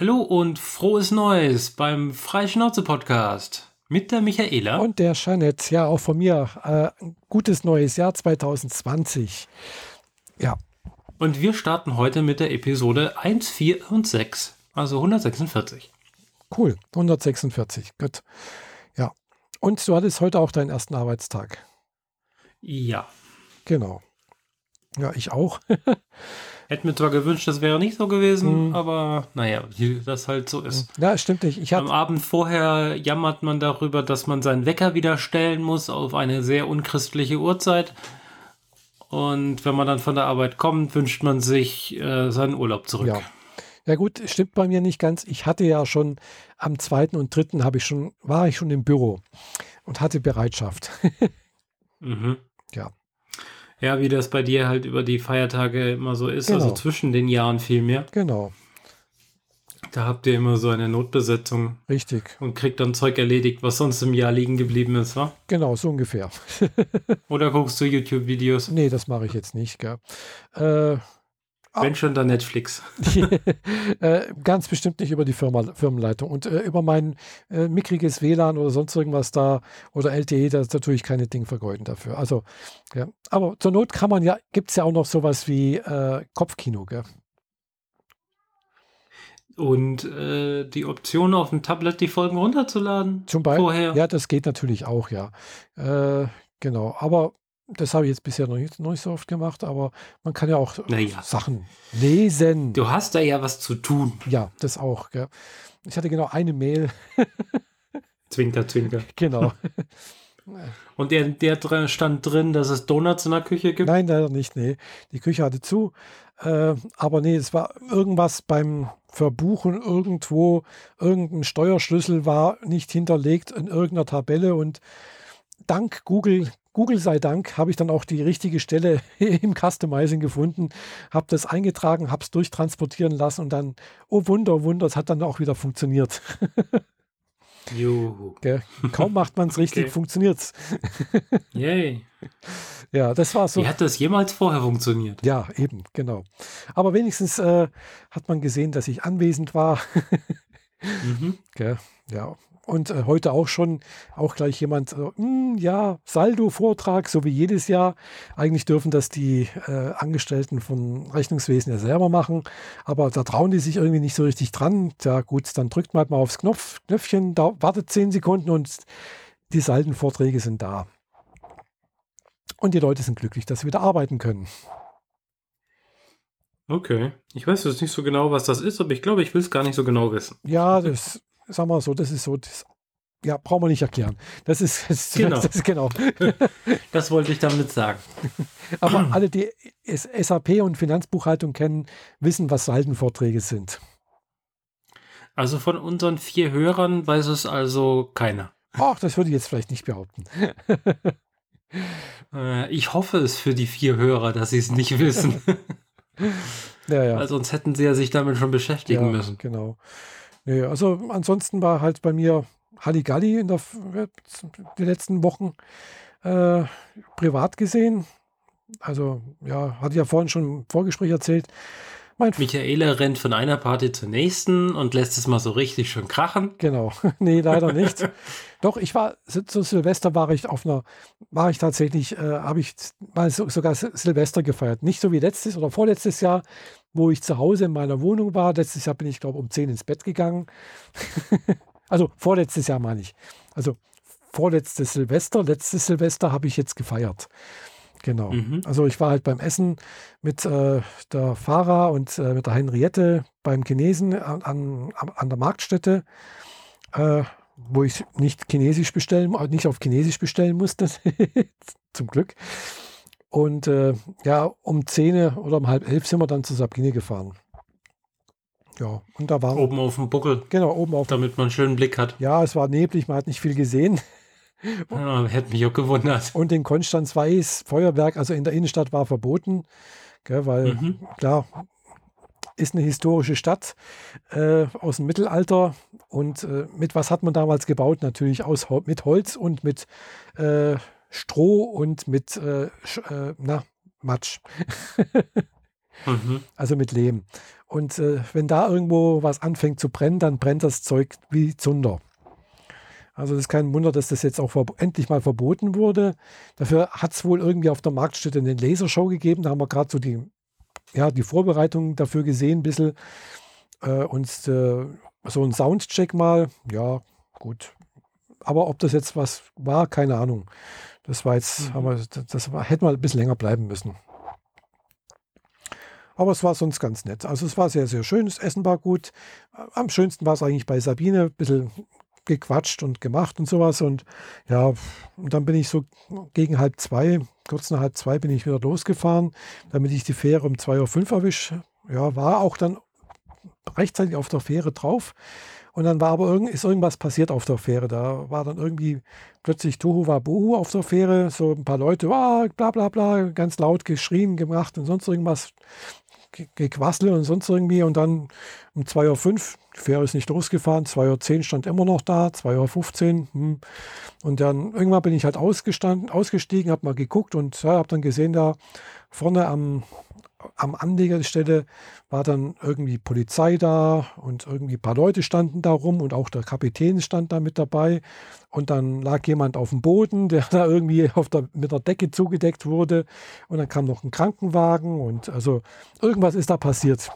Hallo und frohes Neues beim Freischnauze-Podcast mit der Michaela. Und der Jeanette, ja, auch von mir. Äh, gutes neues Jahr 2020. Ja. Und wir starten heute mit der Episode 1, 4 und 6, also 146. Cool, 146, gut. Ja. Und du hattest heute auch deinen ersten Arbeitstag. Ja. Genau. Ja, ich auch. Hätte mir zwar gewünscht, das wäre nicht so gewesen, mhm. aber naja, wie das halt so ist. Ja, stimmt nicht. Ich Am Abend vorher jammert man darüber, dass man seinen Wecker wieder stellen muss auf eine sehr unchristliche Uhrzeit. Und wenn man dann von der Arbeit kommt, wünscht man sich äh, seinen Urlaub zurück. Ja. Ja gut, stimmt bei mir nicht ganz. Ich hatte ja schon am zweiten und dritten habe ich schon, war ich schon im Büro und hatte Bereitschaft. mhm. Ja. Ja, wie das bei dir halt über die Feiertage immer so ist, also genau. also zwischen den Jahren viel mehr. Genau. Da habt ihr immer so eine Notbesetzung. Richtig. Und kriegt dann Zeug erledigt, was sonst im Jahr liegen geblieben ist, wa? Genau, so ungefähr. Oder guckst du YouTube-Videos? Nee, das mache ich jetzt nicht, gell. Äh, Ah. Wenn schon, dann Netflix. äh, ganz bestimmt nicht über die Firma, Firmenleitung. Und äh, über mein äh, mickriges WLAN oder sonst irgendwas da oder LTE, da natürlich keine Ding vergeuden dafür. Also, ja. Aber zur Not kann man ja, gibt es ja auch noch sowas wie äh, Kopfkino, gell? Und äh, die Option auf dem Tablet die Folgen runterzuladen? Zum Beispiel. Vorher. Ja, das geht natürlich auch, ja. Äh, genau. Aber das habe ich jetzt bisher noch nicht, noch nicht, so oft gemacht, aber man kann ja auch naja. Sachen lesen. Du hast da ja was zu tun. Ja, das auch. Gell. Ich hatte genau eine Mail. zwinker, zwinker. Genau. Und der, der stand drin, dass es Donuts in der Küche gibt? Nein, leider nicht. Nee. Die Küche hatte zu. Äh, aber nee, es war irgendwas beim Verbuchen irgendwo. Irgendein Steuerschlüssel war nicht hinterlegt in irgendeiner Tabelle und dank Google Google sei Dank habe ich dann auch die richtige Stelle im Customizing gefunden, habe das eingetragen, habe es durchtransportieren lassen und dann, oh Wunder, oh Wunder, es hat dann auch wieder funktioniert. Juhu. Kaum macht man es richtig, okay. funktioniert es. Yay. Ja, das war so. Wie hat das jemals vorher funktioniert? Ja, eben, genau. Aber wenigstens äh, hat man gesehen, dass ich anwesend war. mhm. Ja, und äh, heute auch schon, auch gleich jemand, äh, hm, ja, Saldo-Vortrag, so wie jedes Jahr. Eigentlich dürfen das die äh, Angestellten von Rechnungswesen ja selber machen, aber da trauen die sich irgendwie nicht so richtig dran. Ja gut, dann drückt man halt mal aufs Knopf, Knöpfchen, da, wartet zehn Sekunden und die Saldenvorträge sind da. Und die Leute sind glücklich, dass sie wieder arbeiten können. Okay. Ich weiß jetzt nicht so genau, was das ist, aber ich glaube, ich will es gar nicht so genau wissen. Ja, das sagen wir so, das ist so, das, ja, brauchen wir nicht erklären. Das ist, das, genau. Das, genau. das wollte ich damit sagen. Aber alle, die SAP und Finanzbuchhaltung kennen, wissen, was Saldenvorträge sind. Also von unseren vier Hörern weiß es also keiner. Ach, das würde ich jetzt vielleicht nicht behaupten. Äh, ich hoffe es für die vier Hörer, dass sie es nicht wissen. ja, ja. Weil sonst hätten sie ja sich damit schon beschäftigen ja, müssen. Genau. Nee, also ansonsten war halt bei mir Halligalli in der, die letzten Wochen äh, privat gesehen. Also, ja, hatte ich ja vorhin schon im Vorgespräch erzählt. Mein Michaela rennt von einer Party zur nächsten und lässt es mal so richtig schön krachen. Genau. nee, leider nicht. Doch, ich war, zu Silvester war ich auf einer, war ich tatsächlich, äh, habe ich mal so, sogar Silvester gefeiert. Nicht so wie letztes oder vorletztes Jahr, wo ich zu Hause in meiner Wohnung war. Letztes Jahr bin ich, glaube ich, um 10 ins Bett gegangen. also vorletztes Jahr meine ich. Also vorletztes Silvester, letztes Silvester habe ich jetzt gefeiert. Genau. Mhm. Also ich war halt beim Essen mit äh, der Farah und äh, mit der Henriette beim Chinesen an, an, an der Marktstätte, äh, wo ich nicht Chinesisch bestellen, nicht auf Chinesisch bestellen musste. Zum Glück. Und äh, ja, um 10 oder um halb elf sind wir dann zu Sabine gefahren. Ja, und da war. Oben auf dem Buckel. Genau, oben auf. Damit man einen schönen Blick hat. Ja, es war neblig, man hat nicht viel gesehen. Ja, hätte mich auch gewundert. Und in Konstanz Weiß Feuerwerk, also in der Innenstadt, war verboten, gell, weil mhm. klar, ist eine historische Stadt äh, aus dem Mittelalter. Und äh, mit was hat man damals gebaut? Natürlich aus, mit Holz und mit äh, Stroh und mit äh, äh, na, Matsch. Mhm. also mit Lehm. Und äh, wenn da irgendwo was anfängt zu brennen, dann brennt das Zeug wie Zunder. Also das ist kein Wunder, dass das jetzt auch endlich mal verboten wurde. Dafür hat es wohl irgendwie auf der Marktstätte eine Lasershow gegeben. Da haben wir gerade so die, ja, die Vorbereitungen dafür gesehen, ein bisschen. Äh, und äh, so ein Soundcheck mal, ja, gut. Aber ob das jetzt was war, keine Ahnung. Das war jetzt, mhm. haben wir, das war, hätten wir ein bisschen länger bleiben müssen. Aber es war sonst ganz nett. Also es war sehr, sehr schön. Das Essen war gut. Am schönsten war es eigentlich bei Sabine. Ein bisschen gequatscht und gemacht und sowas. Und ja, und dann bin ich so gegen halb zwei, kurz nach halb zwei bin ich wieder losgefahren, damit ich die Fähre um 2.05 Uhr erwische. Ja, war auch dann rechtzeitig auf der Fähre drauf. Und dann war aber irgend, ist irgendwas passiert auf der Fähre. Da war dann irgendwie plötzlich Tohu Wabohu auf der Fähre. So ein paar Leute, ah, bla bla bla, ganz laut geschrien, gemacht und sonst irgendwas. Gequassel und sonst irgendwie. Und dann um 2.05 Uhr, die Fähre ist nicht losgefahren, 2.10 Uhr stand immer noch da, 2.15 Uhr. Hm. Und dann irgendwann bin ich halt ausgestanden, ausgestiegen, habe mal geguckt und ja, habe dann gesehen, da vorne am, am Anlegerstelle war dann irgendwie Polizei da und irgendwie ein paar Leute standen da rum und auch der Kapitän stand da mit dabei. Und dann lag jemand auf dem Boden, der da irgendwie der, mit der Decke zugedeckt wurde. Und dann kam noch ein Krankenwagen und also irgendwas ist da passiert.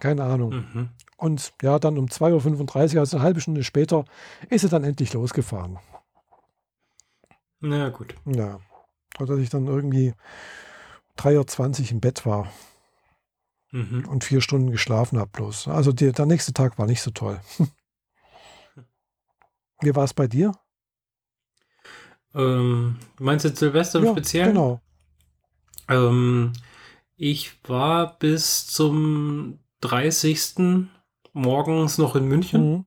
Keine Ahnung. Mhm. Und ja, dann um 2.35 Uhr, also eine halbe Stunde später, ist er dann endlich losgefahren. Na gut. Ja. Und dass ich dann irgendwie 3.20 Uhr im Bett war. Mhm. Und vier Stunden geschlafen habe bloß. Also die, der nächste Tag war nicht so toll. Wie war es bei dir? Ähm, meinst du Silvester im ja, Speziellen? Genau. Ähm, ich war bis zum 30. morgens noch in München mhm.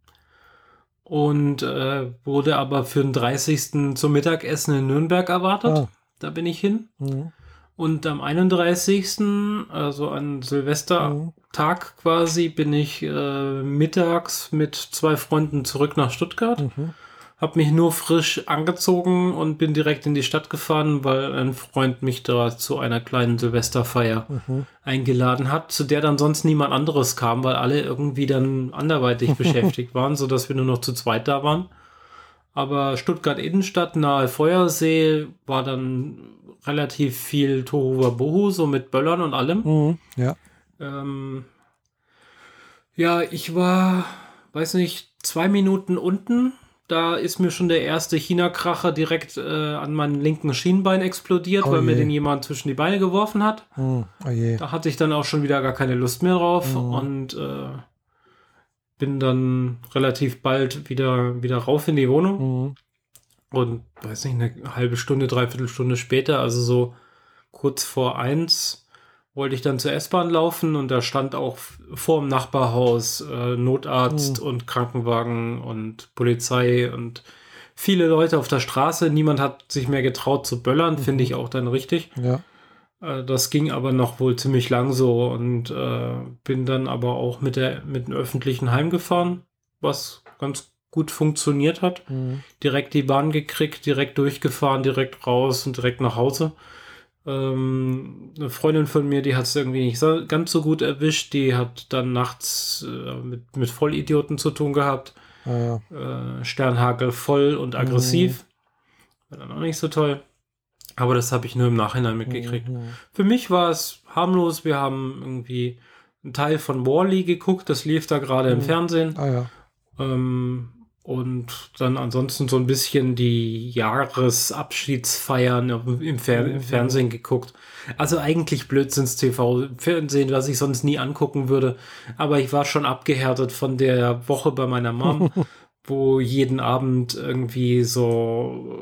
und äh, wurde aber für den 30. zum Mittagessen in Nürnberg erwartet. Ah. Da bin ich hin. Mhm. Und am 31., also an Silvestertag mhm. quasi, bin ich äh, mittags mit zwei Freunden zurück nach Stuttgart. Mhm. Hab mich nur frisch angezogen und bin direkt in die Stadt gefahren, weil ein Freund mich da zu einer kleinen Silvesterfeier mhm. eingeladen hat, zu der dann sonst niemand anderes kam, weil alle irgendwie dann anderweitig beschäftigt waren, sodass wir nur noch zu zweit da waren. Aber Stuttgart Innenstadt nahe Feuersee war dann relativ viel Tohuwabohu, so mit Böllern und allem. Mhm, ja. Ähm, ja, ich war, weiß nicht, zwei Minuten unten. Da ist mir schon der erste China-Kracher direkt äh, an meinem linken Schienbein explodiert, oh weil je. mir den jemand zwischen die Beine geworfen hat. Mhm, oh da hatte ich dann auch schon wieder gar keine Lust mehr drauf mhm. und äh, bin dann relativ bald wieder, wieder rauf in die Wohnung. Und weiß nicht, eine halbe Stunde, dreiviertel Stunde später, also so kurz vor eins, wollte ich dann zur S-Bahn laufen und da stand auch vor dem Nachbarhaus äh, Notarzt mhm. und Krankenwagen und Polizei und viele Leute auf der Straße. Niemand hat sich mehr getraut zu böllern, mhm. finde ich auch dann richtig. Ja. Äh, das ging aber noch wohl ziemlich lang so und äh, bin dann aber auch mit, der, mit dem öffentlichen heimgefahren, was ganz gut funktioniert hat. Mhm. Direkt die Bahn gekriegt, direkt durchgefahren, direkt raus und direkt nach Hause. Ähm, eine Freundin von mir, die hat es irgendwie nicht so, ganz so gut erwischt. Die hat dann nachts äh, mit, mit Vollidioten zu tun gehabt. Ah, ja. äh, Sternhagel voll und aggressiv. Mhm. War dann auch nicht so toll. Aber das habe ich nur im Nachhinein mitgekriegt. Mhm. Für mich war es harmlos. Wir haben irgendwie einen Teil von Wally geguckt. Das lief da gerade mhm. im Fernsehen. Ah, ja. ähm, und dann ansonsten so ein bisschen die Jahresabschiedsfeiern im, Fer im, Fernsehen geguckt. Also eigentlich Blödsinns-TV, Fernsehen, was ich sonst nie angucken würde. Aber ich war schon abgehärtet von der Woche bei meiner Mom, wo jeden Abend irgendwie so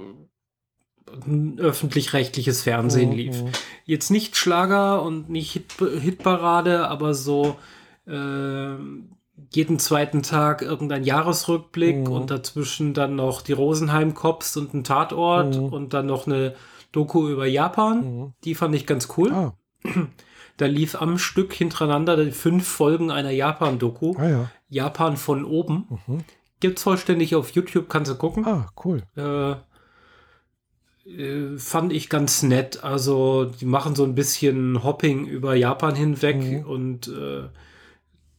öffentlich-rechtliches Fernsehen mhm. lief. Jetzt nicht Schlager und nicht Hit Hitparade, aber so äh, jeden zweiten Tag irgendein Jahresrückblick mhm. und dazwischen dann noch die Rosenheim Cops und ein Tatort mhm. und dann noch eine Doku über Japan. Mhm. Die fand ich ganz cool. Ah. Da lief am Stück hintereinander fünf Folgen einer Japan-Doku. Ah, ja. Japan von oben. Mhm. Gibt's vollständig auf YouTube, kannst du gucken. Ah, cool. Äh, äh, fand ich ganz nett. Also die machen so ein bisschen Hopping über Japan hinweg Mhm. und äh,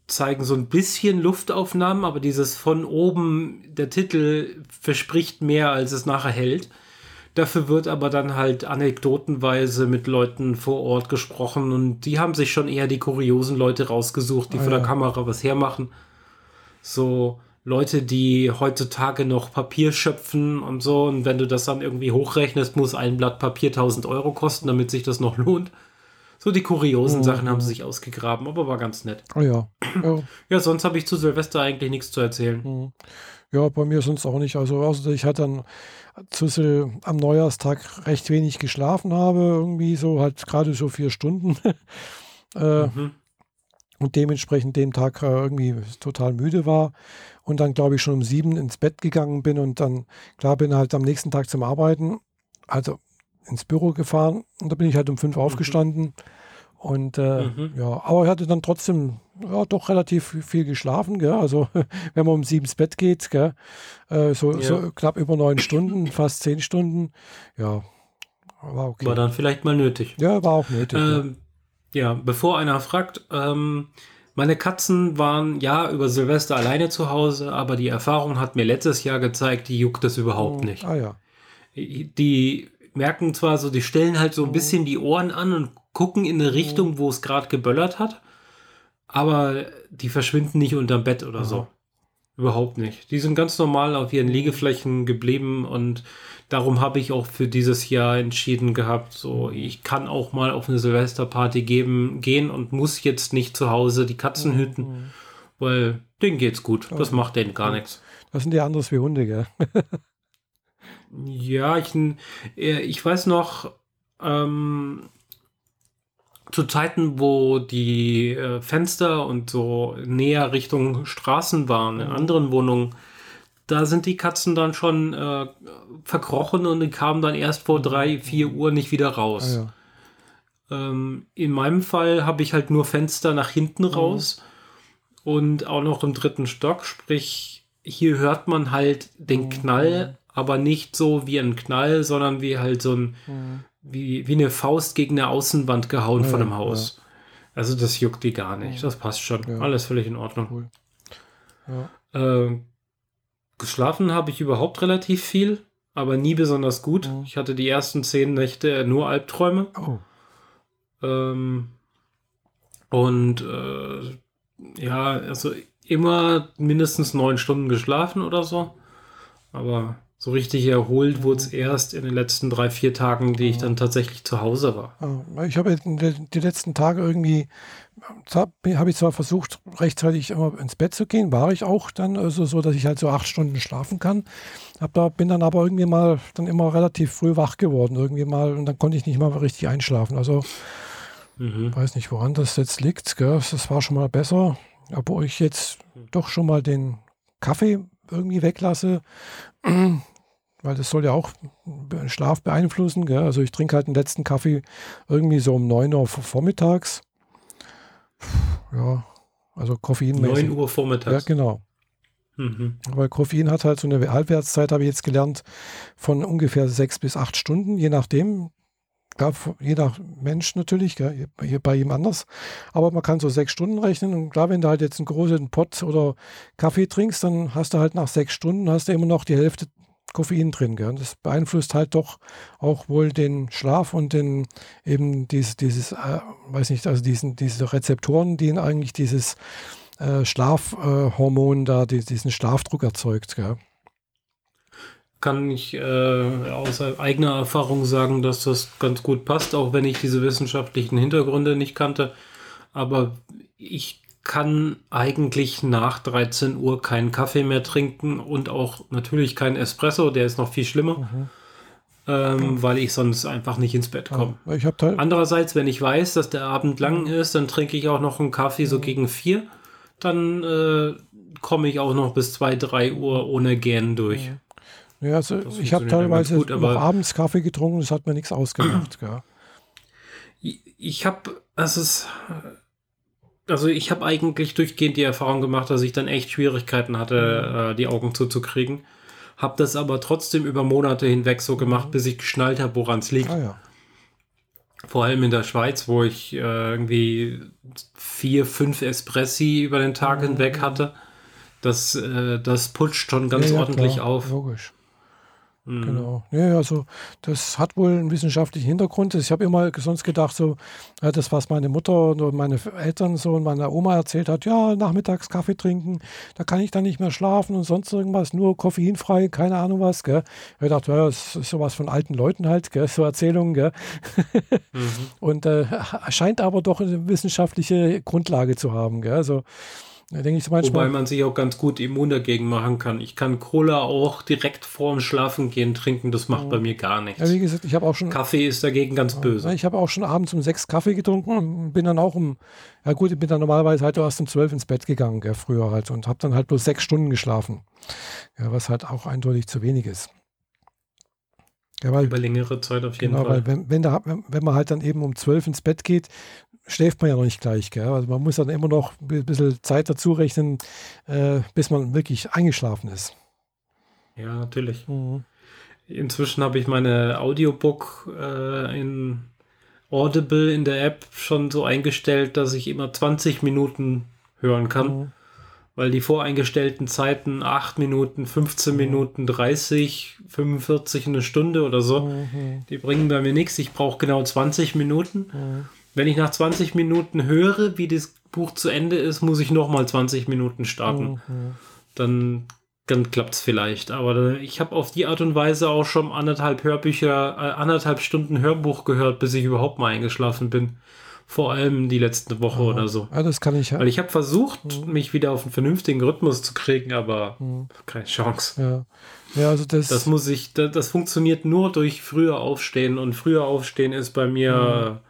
zeigen so ein bisschen Luftaufnahmen, aber dieses von oben, der Titel verspricht mehr, als es nachher hält. Dafür wird aber dann halt anekdotenweise mit Leuten vor Ort gesprochen und die haben sich schon eher die kuriosen Leute rausgesucht, die Ah, vor der ja. Kamera was hermachen. So Leute, die heutzutage noch Papier schöpfen und so und wenn du das dann irgendwie hochrechnest, muss ein Blatt Papier 1000 Euro kosten, damit sich das noch lohnt. So die kuriosen Mhm. Sachen haben sie sich ausgegraben, aber war ganz nett. Ah ja. ja. Ja, sonst habe ich zu Silvester eigentlich nichts zu erzählen. Mhm. Ja, bei mir sonst auch nicht. Also, also ich hatte dann zu Sil am Neujahrstag recht wenig geschlafen habe, irgendwie so halt gerade so vier Stunden. äh, Mhm. und dementsprechend dem Tag äh, irgendwie total müde war und dann glaube ich schon um sieben ins Bett gegangen bin und dann klar bin halt am nächsten Tag zum Arbeiten, also ins Büro gefahren und da bin ich halt um fünf aufgestanden und äh, Mhm. ja, aber ich hatte dann trotzdem ja, doch relativ viel geschlafen, gell? also wenn man um sieben ins Bett geht, gell? Äh, so, Ja. so knapp über neun Stunden, fast zehn Stunden, ja, war okay. War dann vielleicht mal nötig. ja, war auch nötig. ja. Ähm, ja, bevor einer fragt, ähm, meine Katzen waren ja über Silvester alleine zu Hause, aber die Erfahrung hat mir letztes Jahr gezeigt, die juckt es überhaupt nicht. Ah ja. Die merken zwar so, die stellen halt so ein bisschen die Ohren an und gucken in eine Richtung, wo es gerade geböllert hat, aber die verschwinden nicht unterm Bett oder so. Überhaupt nicht. Die sind ganz normal auf ihren Liegeflächen geblieben und darum habe ich auch für dieses Jahr entschieden gehabt, so ich kann auch mal auf eine Silvesterparty geben, gehen und muss jetzt nicht zu Hause die Katzen hüten, weil denen geht's gut. Das macht denen gar nichts. Das sind ja anderes wie Hunde, gell? Ja, ich, äh, ich weiß noch, ähm, zu Zeiten, wo die äh, Fenster und so näher Richtung Straßen waren, in anderen Wohnungen, da sind die Katzen dann schon äh, verkrochen und die kamen dann erst vor drei, vier Uhr nicht wieder Ah, raus. ja. Ähm, in meinem Fall habe ich halt nur Fenster nach hinten raus und auch noch im dritten Stock. Sprich, hier hört man halt den Knall, aber nicht so wie ein Knall, sondern wie halt so ein, wie, wie eine Faust gegen eine Außenwand gehauen Ja, von einem ja, Haus. Also das juckt die gar nicht. Das passt schon. Ja. Alles völlig in Ordnung. Cool. Ja. Äh, geschlafen habe ich überhaupt relativ viel, aber nie besonders gut. Mhm. Ich hatte die ersten zehn Nächte nur Albträume. Oh. Ähm, und äh, ja, also immer mindestens neun Stunden geschlafen oder so. Aber so richtig erholt wurde es erst in den letzten drei, vier Tagen, die ich dann tatsächlich zu Hause war. Ich habe die letzten Tage irgendwie, da habe ich zwar versucht, rechtzeitig immer ins Bett zu gehen, war ich auch dann, also so, dass ich halt so acht Stunden schlafen kann. Hab da, bin dann aber irgendwie mal dann immer relativ früh wach geworden, irgendwie mal, und dann konnte ich nicht mal richtig einschlafen. Also Mhm. weiß nicht, woran das jetzt liegt. Gell? Das war schon mal besser, obwohl ich jetzt doch schon mal den Kaffee irgendwie weglasse, weil das soll ja auch den Schlaf beeinflussen. Gell? Also ich trinke halt den letzten Kaffee irgendwie so um 9 Uhr vor- vormittags. Ja, also Koffeinmäßig. 9 Uhr Ja, vormittags. genau. Mhm. Weil Koffein hat halt so eine Halbwertszeit, habe ich jetzt gelernt, von ungefähr sechs bis acht Stunden, je nachdem. Gab je nach Mensch natürlich, gell, hier bei jedem anders. Aber man kann so sechs Stunden rechnen. Und klar, wenn du halt jetzt einen großen Pott oder Kaffee trinkst, dann hast du halt nach sechs Stunden hast du immer noch die Hälfte Koffein drin. Gell. Das beeinflusst halt doch auch wohl den Schlaf und den eben dieses, dieses äh, weiß nicht, also diesen, diese Rezeptoren, die eigentlich dieses äh, Schlafhormon da, die, diesen Schlafdruck erzeugt. Gell. Kann ich äh, aus eigener Erfahrung sagen, dass das ganz gut passt, auch wenn ich diese wissenschaftlichen Hintergründe nicht kannte. Aber ich kann eigentlich nach 13 Uhr keinen Kaffee mehr trinken und auch natürlich keinen Espresso, der ist noch viel schlimmer, ähm, weil ich sonst einfach nicht ins Bett komme. Ja, Andererseits, wenn ich weiß, dass der Abend lang ist, dann trinke ich auch noch einen Kaffee so gegen vier. Dann äh, komme ich auch noch bis zwei, drei Uhr ohne Gähnen durch. ja, also das ich habe teilweise gut, abends Kaffee getrunken, das hat mir nichts ausgemacht. Ich- Ich habe, das ist, also ich habe eigentlich durchgehend die Erfahrung gemacht, dass ich dann echt Schwierigkeiten hatte, äh, die Augen zuzukriegen. Habe das aber trotzdem über Monate hinweg so gemacht, bis ich geschnallt habe, woran es liegt. Ah ja. Vor allem in der Schweiz, wo ich äh, irgendwie vier, fünf Espressi über den Tag Mhm. hinweg hatte. Das, äh, das putscht schon ganz ja, ordentlich klar, auf. Logisch. Mhm. Genau. Ja, also das hat wohl einen wissenschaftlichen Hintergrund. Ich habe immer sonst gedacht, so das, was meine Mutter und meine Eltern so und meine Oma erzählt hat, ja, nachmittags Kaffee trinken, da kann ich dann nicht mehr schlafen und sonst irgendwas, nur koffeinfrei, keine Ahnung was. Gell. Ich dachte, ja, das ist sowas von alten Leuten halt, gell, so Erzählungen. Gell. Mhm. Und äh, scheint aber doch eine wissenschaftliche Grundlage zu haben. Gell. Also da denke ich so Wobei manchmal. man sich auch ganz gut immun dagegen machen kann. Ich kann Cola auch direkt vorm Schlafen gehen trinken, das macht bei mir gar nichts. Ja, wie gesagt, ich habe auch schon Kaffee ist dagegen ganz böse. Ja, Ich habe auch schon abends um sechs Kaffee getrunken und bin dann auch um, ja gut, ich bin dann normalerweise halt erst um zwölf ins Bett gegangen, gell, früher halt, und habe dann halt bloß sechs Stunden geschlafen. Ja, was halt auch eindeutig zu wenig ist. Ja, weil, Über längere Zeit auf jeden genau, Fall. weil wenn, wenn, da, wenn man halt dann eben um zwölf ins Bett geht, schläft man ja noch nicht gleich. Gell? Also man muss dann immer noch ein bisschen Zeit dazu rechnen, äh, bis man wirklich eingeschlafen ist. Ja, natürlich. Mhm. Inzwischen habe ich meine Audiobook äh, in Audible in der App schon so eingestellt, dass ich immer 20 Minuten hören kann, Mhm. weil die voreingestellten Zeiten 8 Minuten, 15 Minuten, 30, 45, eine Stunde oder so, Mhm. die bringen bei mir nichts. Ich brauche genau 20 Minuten. Mhm. Wenn ich nach 20 Minuten höre, wie das Buch zu Ende ist, muss ich nochmal 20 Minuten starten. Mhm. Dann, dann klappt es vielleicht. Aber ich habe auf die Art und Weise auch schon anderthalb Hörbücher, äh, anderthalb Stunden Hörbuch gehört, bis ich überhaupt mal eingeschlafen bin. Vor allem die letzte Woche oder so. Ja, das kann ich ja. Weil ich habe versucht, mich wieder auf einen vernünftigen Rhythmus zu kriegen, aber keine Chance. Ja, ja also das, Das muss ich, das, das funktioniert nur durch früher aufstehen und früher aufstehen ist bei mir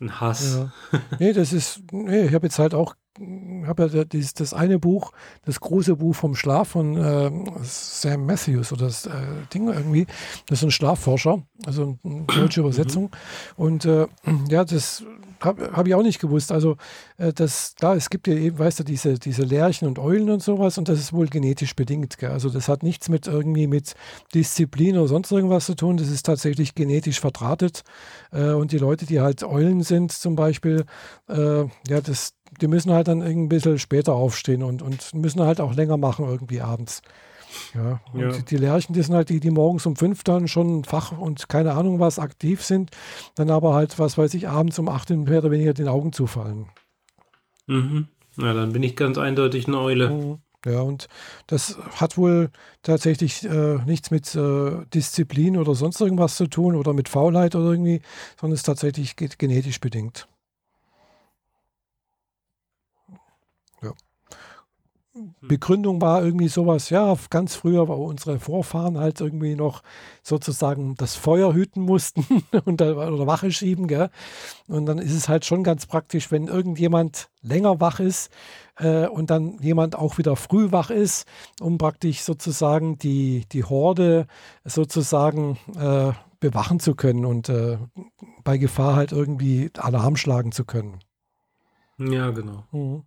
ein Hass. Ja. Nee, das ist, nee, ich habe jetzt halt auch, habe ja dieses, das eine Buch, das große Buch vom Schlaf von äh, Sam Matthews oder das äh, Ding irgendwie, das ist ein Schlafforscher, also eine deutsche Übersetzung. Und äh, ja, das habe hab ich auch nicht gewusst. Also äh, das, klar, es gibt ja eben, weißt du, diese, diese Lerchen und Eulen und sowas und das ist wohl genetisch bedingt. Gell? Also das hat nichts mit irgendwie mit Disziplin oder sonst irgendwas zu tun. Das ist tatsächlich genetisch verdrahtet. Äh, und die Leute, die halt Eulen sind zum Beispiel, äh, ja, das, die müssen halt dann ein bisschen später aufstehen und, und müssen halt auch länger machen irgendwie abends. Ja, und Ja. Die, Lerchen, die sind halt die, die morgens um fünf dann schon Fach und keine Ahnung was aktiv sind, dann aber halt, was weiß ich, abends um acht mehr oder weniger den Augen zufallen. Mhm. Na, dann bin ich ganz eindeutig eine Eule. Mhm. Ja, und das hat wohl tatsächlich äh, nichts mit äh, Disziplin oder sonst irgendwas zu tun oder mit Faulheit oder irgendwie, sondern ist tatsächlich ge genetisch bedingt. Begründung war irgendwie sowas, ja, ganz früher, wo unsere Vorfahren halt irgendwie noch sozusagen das Feuer hüten mussten und da, oder Wache schieben, gell? Und dann ist es halt schon ganz praktisch, wenn irgendjemand länger wach ist äh, und dann jemand auch wieder früh wach ist, um praktisch sozusagen die, die Horde sozusagen äh, bewachen zu können und äh, bei Gefahr halt irgendwie Alarm schlagen zu können. Ja, genau. Mhm.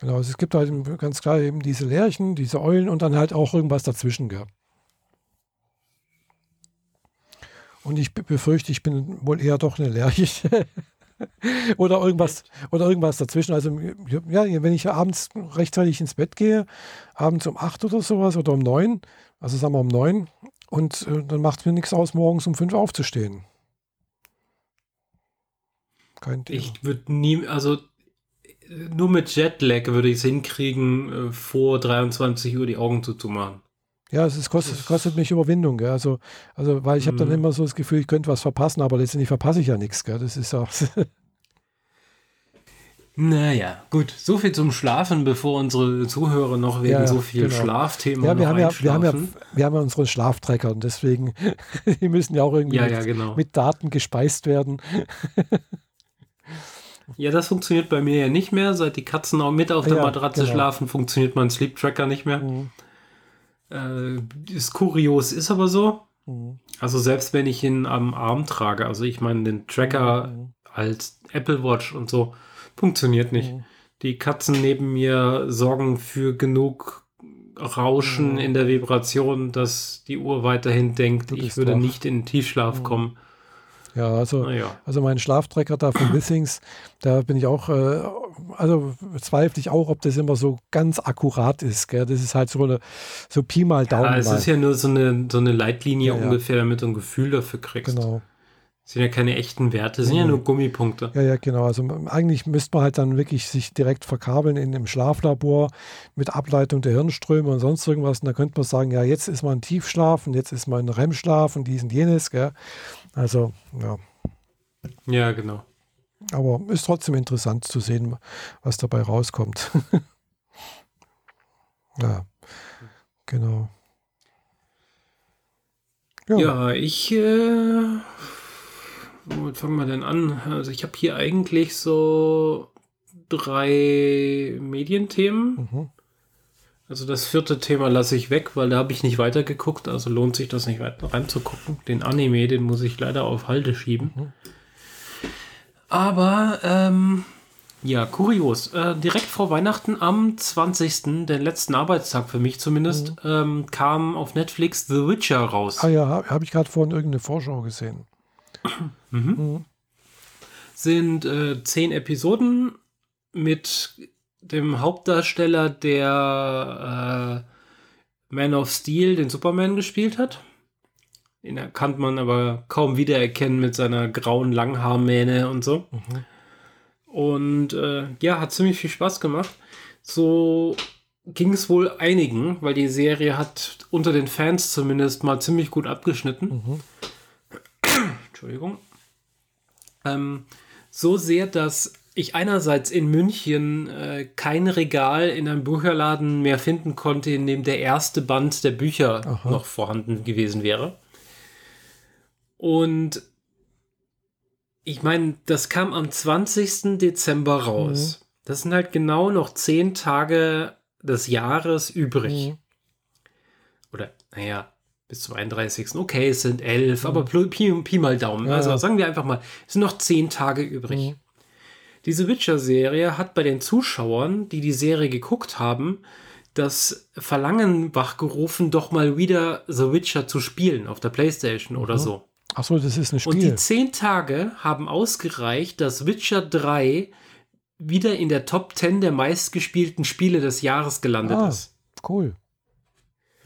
Genau, also es gibt halt ganz klar eben diese Lerchen, diese Eulen und dann halt auch irgendwas dazwischen, gell? Und ich be- befürchte, ich bin wohl eher doch eine Lerche. oder irgendwas oder irgendwas dazwischen. Also ja, wenn ich abends rechtzeitig ins Bett gehe, abends um acht oder sowas oder um neun, also sagen wir um neun, und äh, dann macht mir nichts aus, morgens um fünf aufzustehen. Kein Thema. Ich würde nie, also nur mit Jetlag würde ich es hinkriegen, äh, vor 23 Uhr die Augen zuzumachen. Ja, es ist, kostet, es kostet mich Überwindung, gell? Also, also weil ich habe dann Mhm. immer so das Gefühl, ich könnte was verpassen, aber letztendlich verpasse ich ja nichts, gell? Das ist ja. Naja, gut. So viel zum Schlafen, bevor unsere Zuhörer noch wegen Ja, so viel genau. Schlafthemen ja, wir haben ja, wir haben ja, wir haben ja unsere Schlaftrecker und deswegen, die müssen ja auch irgendwie Ja, ja, genau. mit Daten gespeist werden. Ja, das funktioniert bei mir ja nicht mehr. Seit die Katzen auch mit auf der Ja, Matratze genau. schlafen, funktioniert mein Sleep Tracker nicht mehr. Mhm. Äh, ist kurios, ist aber so. Mhm. Also selbst wenn ich ihn am Arm trage, also ich meine den Tracker Mhm. als Apple Watch und so, funktioniert nicht. Mhm. Die Katzen neben mir sorgen für genug Rauschen Mhm. in der Vibration, dass die Uhr weiterhin denkt, ich würde wach. nicht in den Tiefschlaf Mhm. kommen. Ja, also, Naja. also mein Schlaftrecker da von Wissings, da bin ich auch, äh, also zweifle ich auch, ob das immer so ganz akkurat ist. Gell? Das ist halt so eine, so Pi mal Daumen. Ja, es mal. ist ja nur so eine, so eine Leitlinie Ja, ja. ungefähr, damit du ein Gefühl dafür kriegst. genau. Das sind ja keine echten Werte, sind ja Mhm. nur Gummipunkte. Ja, ja, genau. Also eigentlich müsste man halt dann wirklich sich direkt verkabeln in einem Schlaflabor mit Ableitung der Hirnströme und sonst irgendwas. Und da könnte man sagen, ja, jetzt ist man Tiefschlaf und jetzt ist man REM-Schlaf und dies und jenes. Gell? Also, ja. Ja, genau. Aber ist trotzdem interessant zu sehen, was dabei rauskommt. ja, genau. Ja, ich, äh, womit fangen wir denn an? Also ich habe hier eigentlich so drei Medienthemen. Mhm. Also das vierte Thema lasse ich weg, weil da habe ich nicht weitergeguckt, also lohnt sich das nicht weiter reinzugucken. Den Anime, den muss ich leider auf Halde schieben. Mhm. Aber, ähm, ja, kurios. Äh, direkt vor Weihnachten am 20., den letzten Arbeitstag für mich zumindest, ähm, kam auf Netflix The Witcher raus. Ah ja, habe hab ich gerade vorhin irgendeine Vorschau gesehen. sind äh, zehn Episoden mit dem Hauptdarsteller, der äh, Man of Steel, den Superman gespielt hat. Den kann man aber kaum wiedererkennen mit seiner grauen Langhaarmähne und so. Und äh, ja, hat ziemlich viel Spaß gemacht. So ging es wohl einigen, weil die Serie hat unter den Fans zumindest mal ziemlich gut abgeschnitten. Mhm. Entschuldigung. Ähm, so sehr, dass ich einerseits in München äh, kein Regal in einem Bücherladen mehr finden konnte, in dem der erste Band der Bücher Aha. noch vorhanden gewesen wäre. Und ich meine, das kam am 20. Dezember raus. Das sind halt genau noch zehn Tage des Jahres übrig. Mhm. Oder, naja, bis zum 31. Okay, es sind elf, aber Pi, Pi, mal Daumen. Ja, also sagen wir einfach mal, es sind noch zehn Tage übrig. Mhm. Diese Witcher-Serie hat bei den Zuschauern, die die Serie geguckt haben, das Verlangen wachgerufen, doch mal wieder The Witcher zu spielen auf der Playstation oder so. Ach so, das ist ein Und die Spiel. zehn Tage haben ausgereicht, dass Witcher 3 wieder in der Top 10 der meistgespielten Spiele des Jahres gelandet Ah. ist. Cool.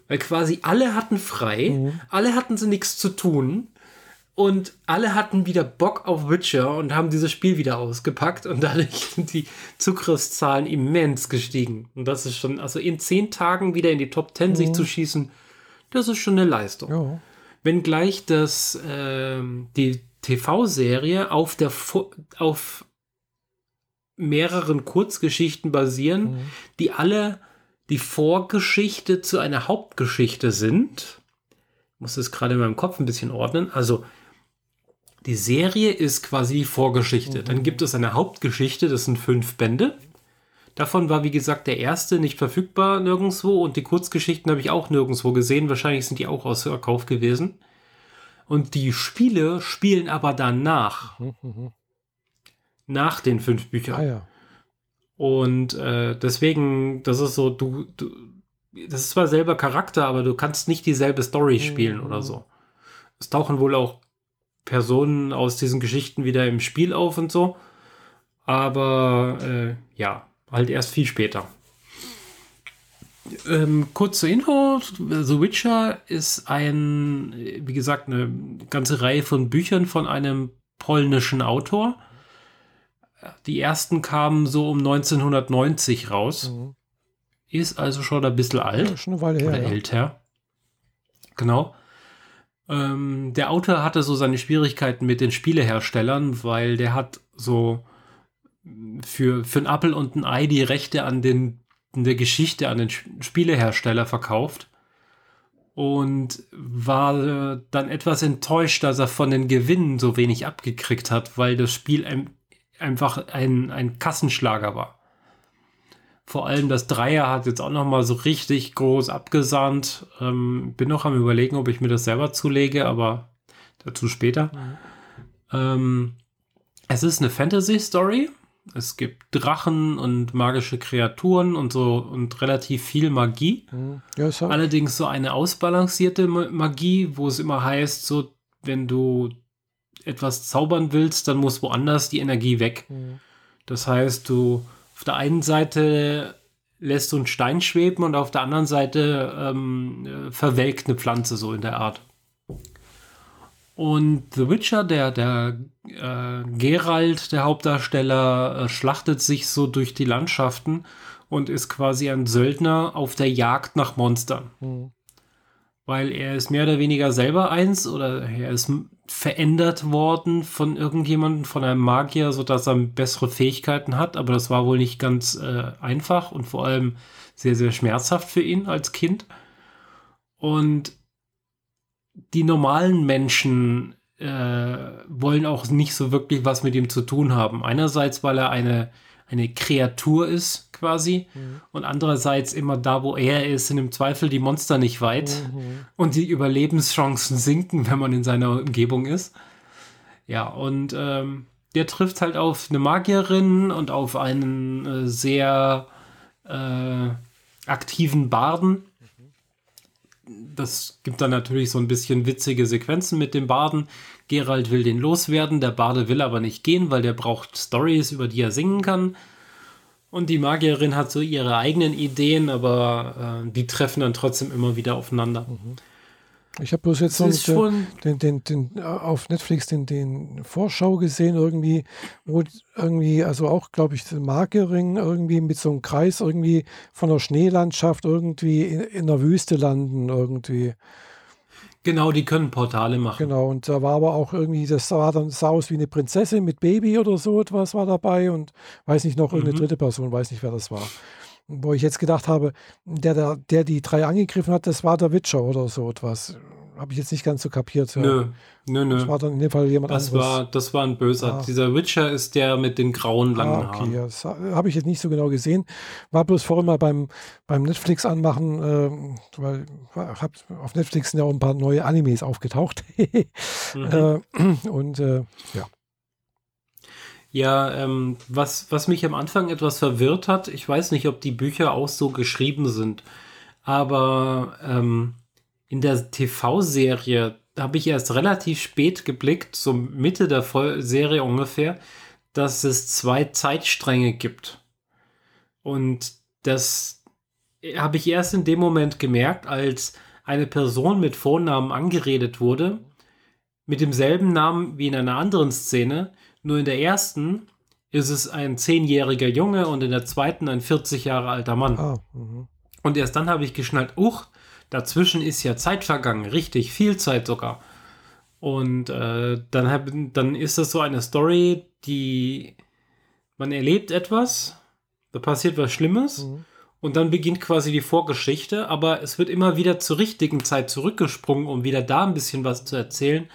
Weil quasi alle hatten frei, Mhm. alle hatten sie nichts zu tun und alle hatten wieder Bock auf Witcher und haben dieses Spiel wieder ausgepackt und dadurch sind die Zugriffszahlen immens gestiegen. Und das ist schon, also in zehn Tagen wieder in die Top 10 sich zu schießen, das ist schon eine Leistung. Ja. Wenngleich das, ähm, die TV-Serie auf der Vo- auf mehreren Kurzgeschichten basieren, Mhm. die alle die Vorgeschichte zu einer Hauptgeschichte sind. Ich muss das gerade in meinem Kopf ein bisschen ordnen. Also die Serie ist quasi die Vorgeschichte. Dann gibt es eine Hauptgeschichte, das sind fünf Bände. Davon war, wie gesagt, der erste nicht verfügbar nirgendwo und die Kurzgeschichten habe ich auch nirgendwo gesehen. Wahrscheinlich sind die auch ausverkauft gewesen. Und die Spiele spielen aber danach, Mhm, mhm. nach den fünf Büchern. Ah ja. Und äh, deswegen, das ist so, du, du, das ist zwar selber Charakter, aber du kannst nicht dieselbe Story spielen Mhm. oder so. Es tauchen wohl auch Personen aus diesen Geschichten wieder im Spiel auf und so. Aber äh, ja, halt erst viel später. Ähm, kurz zur Info: The Witcher ist ein, wie gesagt, eine ganze Reihe von Büchern von einem polnischen Autor. Die ersten kamen so um 1990 raus. Mhm. Ist also schon ein bisschen alt. ja. Schon eine Weile her. Oder Ja. älter. Genau. Ähm, der Autor hatte so seine Schwierigkeiten mit den Spieleherstellern, weil der hat so für, für ein Apple und ein Ei die Rechte an den, an der Geschichte an den Sp- Spielehersteller verkauft. Und war äh, dann etwas enttäuscht, dass er von den Gewinnen so wenig abgekriegt hat, weil das Spiel ein, einfach ein, ein Kassenschlager war. Vor allem das Dreier hat jetzt auch noch mal so richtig groß abgesahnt. Ähm, bin noch am überlegen, ob ich mir das selber zulege, aber dazu später. Ähm, es ist eine Fantasy-Story. Es gibt Drachen und magische Kreaturen und so und relativ viel Magie. Ja, so. Allerdings so eine ausbalancierte Magie, wo es immer heißt, so wenn du etwas zaubern willst, dann muss woanders die Energie weg. Mhm. Das heißt, du auf der einen Seite lässt du einen Stein schweben und auf der anderen Seite ähm, verwelkt eine Pflanze so in der Art. Und The Witcher, der, der äh, Geralt, der Hauptdarsteller, äh, schlachtet sich so durch die Landschaften und ist quasi ein Söldner auf der Jagd nach Monstern. Mhm. Weil er ist mehr oder weniger selber eins oder er ist verändert worden von irgendjemandem, von einem Magier, sodass er bessere Fähigkeiten hat. Aber das war wohl nicht ganz äh, einfach und vor allem sehr, sehr schmerzhaft für ihn als Kind. Und die normalen Menschen äh, wollen auch nicht so wirklich was mit ihm zu tun haben. Einerseits, weil er eine, eine Kreatur ist, quasi, mhm. und andererseits immer da, wo er ist, sind im Zweifel die Monster nicht weit mhm. und die Überlebenschancen sinken, wenn man in seiner Umgebung ist. Ja, und ähm, der trifft halt auf eine Magierin und auf einen äh, sehr äh, aktiven Barden das gibt dann natürlich so ein bisschen witzige Sequenzen mit dem Baden. Gerald will den loswerden, der Bade will aber nicht gehen, weil der braucht Stories, über die er singen kann. Und die Magierin hat so ihre eigenen Ideen, aber äh, die treffen dann trotzdem immer wieder aufeinander. Mhm. Ich habe bloß jetzt so den, den, den, äh, auf Netflix den, den Vorschau gesehen, irgendwie, wo irgendwie, also auch, glaube ich, Markering irgendwie mit so einem Kreis irgendwie von der Schneelandschaft irgendwie in, in der Wüste landen, irgendwie. Genau, die können Portale machen. Genau, und da war aber auch irgendwie, das sah dann sah aus wie eine Prinzessin mit Baby oder so etwas war dabei und weiß nicht noch, irgendeine mhm. dritte Person, weiß nicht, wer das war wo ich jetzt gedacht habe, der, der, der die drei angegriffen hat, das war der Witcher oder so etwas. Habe ich jetzt nicht ganz so kapiert. Nö, nö, nö. Das war dann in dem Fall jemand das anderes. War, das war ein Böser. Ah. Dieser Witcher ist der mit den grauen langen ah, okay, Haaren. Ja, das habe ich jetzt nicht so genau gesehen. War bloß vorhin mal beim, beim Netflix anmachen, äh, weil hab, auf Netflix sind ja auch ein paar neue Animes aufgetaucht. mhm. äh, und äh, ja. Ja, ähm, was, was mich am Anfang etwas verwirrt hat, ich weiß nicht, ob die Bücher auch so geschrieben sind, aber ähm, in der TV-Serie habe ich erst relativ spät geblickt, so Mitte der Serie ungefähr, dass es zwei Zeitstränge gibt. Und das habe ich erst in dem Moment gemerkt, als eine Person mit Vornamen angeredet wurde, mit demselben Namen wie in einer anderen Szene, nur in der ersten ist es ein zehnjähriger Junge und in der zweiten ein 40 Jahre alter Mann. Mhm. und erst dann habe ich geschnallt, uch, dazwischen ist ja Zeit vergangen, richtig viel Zeit sogar. Und äh, dann, hab, dann ist das so eine Story, die man erlebt etwas, da passiert was Schlimmes mhm. und dann beginnt quasi die Vorgeschichte, aber es wird immer wieder zur richtigen Zeit zurückgesprungen, um wieder da ein bisschen was zu erzählen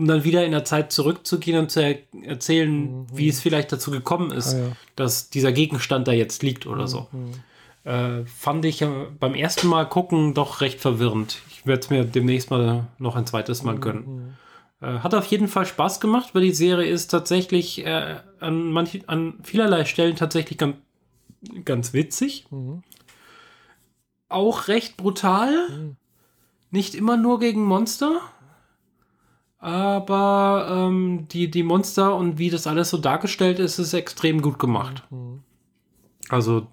um dann wieder in der Zeit zurückzugehen und zu er erzählen, mhm. wie es vielleicht dazu gekommen ist, ah, ja. dass dieser Gegenstand da jetzt liegt oder mhm. so. Äh, fand ich beim ersten Mal gucken doch recht verwirrend. Ich werde es mir demnächst mal noch ein zweites Mal mhm. gönnen. Äh, hat auf jeden Fall Spaß gemacht, weil die Serie ist tatsächlich äh, an, manch, an vielerlei Stellen tatsächlich ganz, ganz witzig. Mhm. Auch recht brutal. Mhm. Nicht immer nur gegen Monster aber ähm, die, die Monster und wie das alles so dargestellt ist, ist extrem gut gemacht. Mhm. Also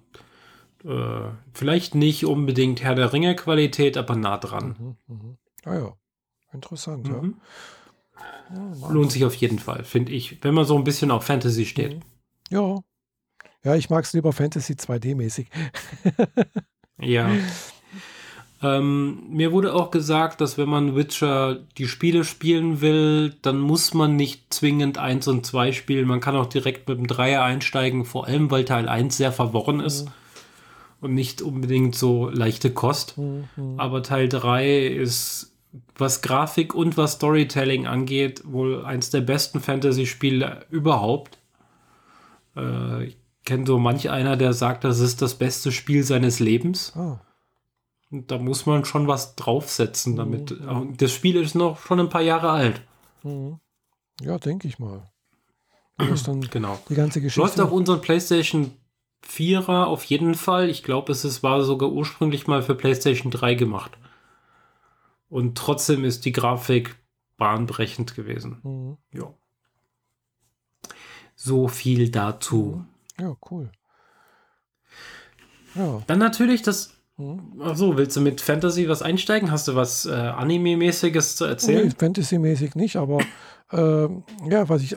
äh, vielleicht nicht unbedingt Herr der Ringe Qualität, aber nah dran. Mhm, mh. Ah ja, interessant, mhm. ja. ja Lohnt sich auf jeden Fall, finde ich, wenn man so ein bisschen auf Fantasy steht. Mhm. Ja. Ja, ich mag es lieber Fantasy 2D-mäßig. ja. Ähm, mir wurde auch gesagt, dass wenn man Witcher die Spiele spielen will, dann muss man nicht zwingend 1 und 2 spielen. Man kann auch direkt mit dem Dreier einsteigen, vor allem weil Teil 1 sehr verworren ist mhm. Und nicht unbedingt so leichte Kost. Mhm. Aber Teil 3 ist, was Grafik und was Storytelling angeht, wohl eins der besten Fantasy-Spiele überhaupt. Äh, ich kenne so manch einer, der sagt, das ist das beste Spiel seines Lebens. Oh. Da muss man schon was draufsetzen, damit. Mhm. Das Spiel ist noch schon ein paar Jahre alt. Mhm. Ja, denke ich mal. Das dann Genau. die ganze Geschichte. Läuft auf unseren PlayStation 4er auf jeden Fall. Ich glaube, es ist, war sogar ursprünglich mal für PlayStation 3 gemacht. Und trotzdem ist die Grafik bahnbrechend gewesen. Mhm. Ja. So viel dazu. Ja, cool. Ja. Dann natürlich das. Mhm. Achso, willst du mit Fantasy was einsteigen? Hast du was äh, Anime-mäßiges zu Nee, erzählen? Fantasy-mäßig nicht, aber ähm, ja, was ich,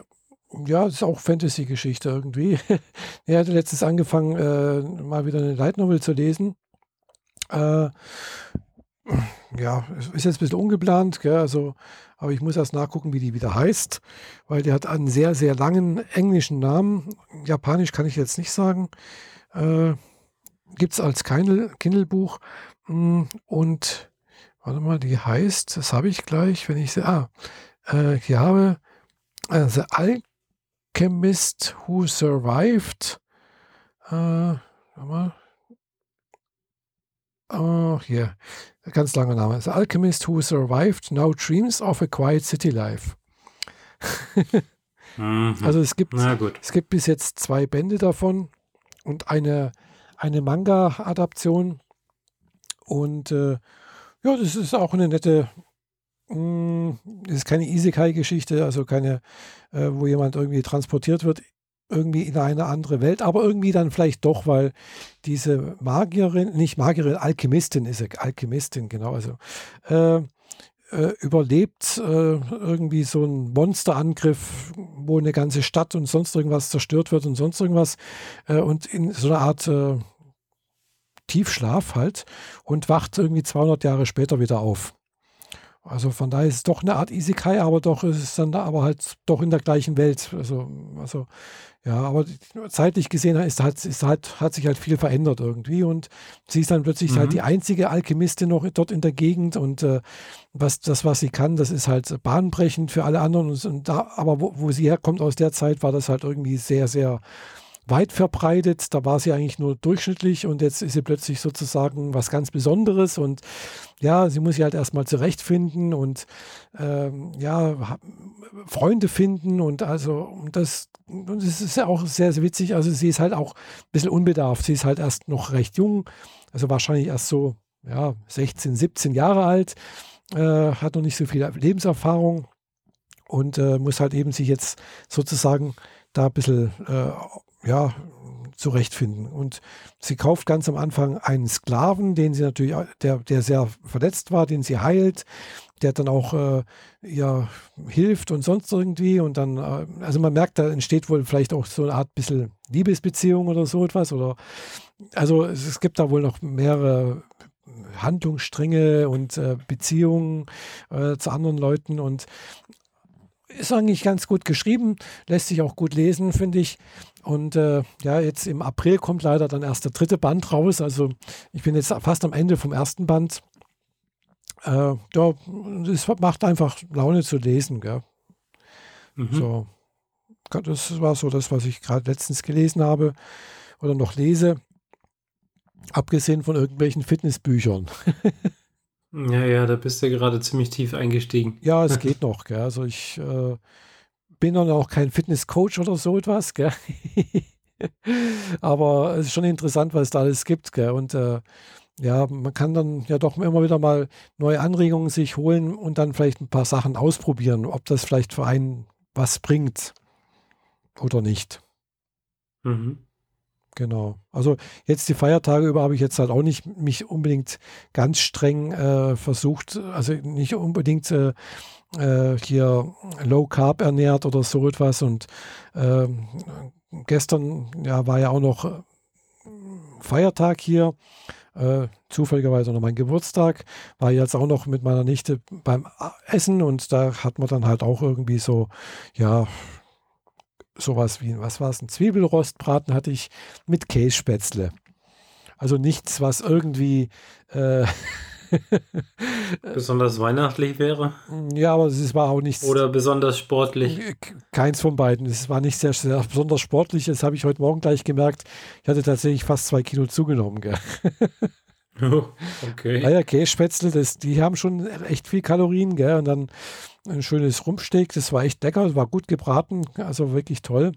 ja, das ist auch Fantasy-Geschichte irgendwie. er hatte letztens angefangen, äh, mal wieder eine Light Novel zu lesen. Äh, ja, ist jetzt ein bisschen ungeplant, gell, also, aber ich muss erst nachgucken, wie die wieder heißt, weil die hat einen sehr, sehr langen englischen Namen. Japanisch kann ich jetzt nicht sagen. Äh, Gibt es als Kindle- Kindle-Buch. Mm, Und warte mal, die heißt, das habe ich gleich, wenn ich sie. Ah, äh, ich habe äh, The Alchemist Who Survived. Äh, mal. Oh, hier. Ganz langer Name. The Alchemist Who Survived Now Dreams of a Quiet City Life. Mhm. Also es gibt es gibt bis jetzt zwei Bände davon und eine, eine Manga-Adaption. Und äh, ja, das ist auch eine nette, das ist keine Isekai-Geschichte, also keine, äh, wo jemand irgendwie transportiert wird, irgendwie in eine andere Welt, aber irgendwie dann vielleicht doch, weil diese Magierin, nicht Magierin, Alchemistin ist sie, Alchemistin, genau, also äh, äh, überlebt äh, irgendwie so ein Monsterangriff, wo eine ganze Stadt und sonst irgendwas zerstört wird und sonst irgendwas äh, und in so einer Art äh, Tiefschlaf halt und wacht irgendwie 200 Jahre später wieder auf. Also von daher ist es doch eine Art Isekai, aber doch ist es dann aber halt doch in der gleichen Welt. Also, also ja, aber zeitlich gesehen ist halt, ist halt, hat sich halt viel verändert irgendwie und sie ist dann plötzlich Mhm. halt die einzige Alchemistin noch dort in der Gegend und äh, was, das, was sie kann, das ist halt bahnbrechend für alle anderen. Und, und da, aber wo, wo sie herkommt aus der Zeit, war das halt irgendwie sehr, sehr weit verbreitet. Da war sie eigentlich nur durchschnittlich und jetzt ist sie plötzlich sozusagen was ganz Besonderes und ja, sie muss sich halt erstmal zurechtfinden und ähm, ja, Freunde finden und also das, das ist ja auch sehr, sehr witzig. Also sie ist halt auch ein bisschen unbedarft. Sie ist halt erst noch recht jung, also wahrscheinlich erst so ja, 16, 17 Jahre alt, äh, hat noch nicht so viel Lebenserfahrung und äh, muss halt eben sich jetzt sozusagen da ein bisschen äh, ja, zurechtfinden. Und sie kauft ganz am Anfang einen Sklaven, den sie natürlich, der, der sehr verletzt war, den sie heilt, der dann auch äh, ihr hilft und sonst irgendwie. Und dann, äh, also man merkt, da entsteht wohl vielleicht auch so eine Art bisschen Liebesbeziehung oder so etwas. Oder also es, es gibt da wohl noch mehrere Handlungsstränge und äh, Beziehungen äh, zu anderen Leuten und ist eigentlich ganz gut geschrieben, lässt sich auch gut lesen, finde ich. Und äh, ja, jetzt im April kommt leider dann erst der dritte Band raus. Also ich bin jetzt fast am Ende vom ersten Band. Äh, ja, es macht einfach Laune zu lesen. Gell? Mhm. So, das war so das, was ich gerade letztens gelesen habe oder noch lese. Abgesehen von irgendwelchen Fitnessbüchern. Ja, ja, da bist du gerade ziemlich tief eingestiegen. Ja, es geht noch. Gell? Also ich äh, bin dann auch kein Fitnesscoach oder so etwas. Gell? Aber es ist schon interessant, was es da alles gibt. Gell? Und äh, ja, man kann dann ja doch immer wieder mal neue Anregungen sich holen und dann vielleicht ein paar Sachen ausprobieren, ob das vielleicht für einen was bringt oder nicht. Mhm. Genau. Also jetzt die Feiertage über habe ich jetzt halt auch nicht mich unbedingt ganz streng äh, versucht, also nicht unbedingt äh, äh, hier Low Carb ernährt oder so etwas. Und ähm, gestern ja, war ja auch noch äh, Feiertag hier. Äh, zufälligerweise noch mein Geburtstag, war jetzt auch noch mit meiner Nichte beim Essen und da hat man dann halt auch irgendwie so, ja, sowas wie, was war es, ein Zwiebelrostbraten hatte ich mit Kässpätzle. Also nichts, was irgendwie, äh, Besonders weihnachtlich wäre. ja, aber es war auch nichts, Oder besonders sportlich. keins von beiden. Es war nicht sehr, sehr besonders sportlich. Das habe ich heute Morgen gleich gemerkt. Ich hatte tatsächlich fast zwei Kilo zugenommen. Gell? okay. Naja, Kässpätzle, das, die haben schon echt viel Kalorien, gell? Und dann ein schönes Rumpsteak, das war echt lecker, war gut gebraten, also wirklich toll.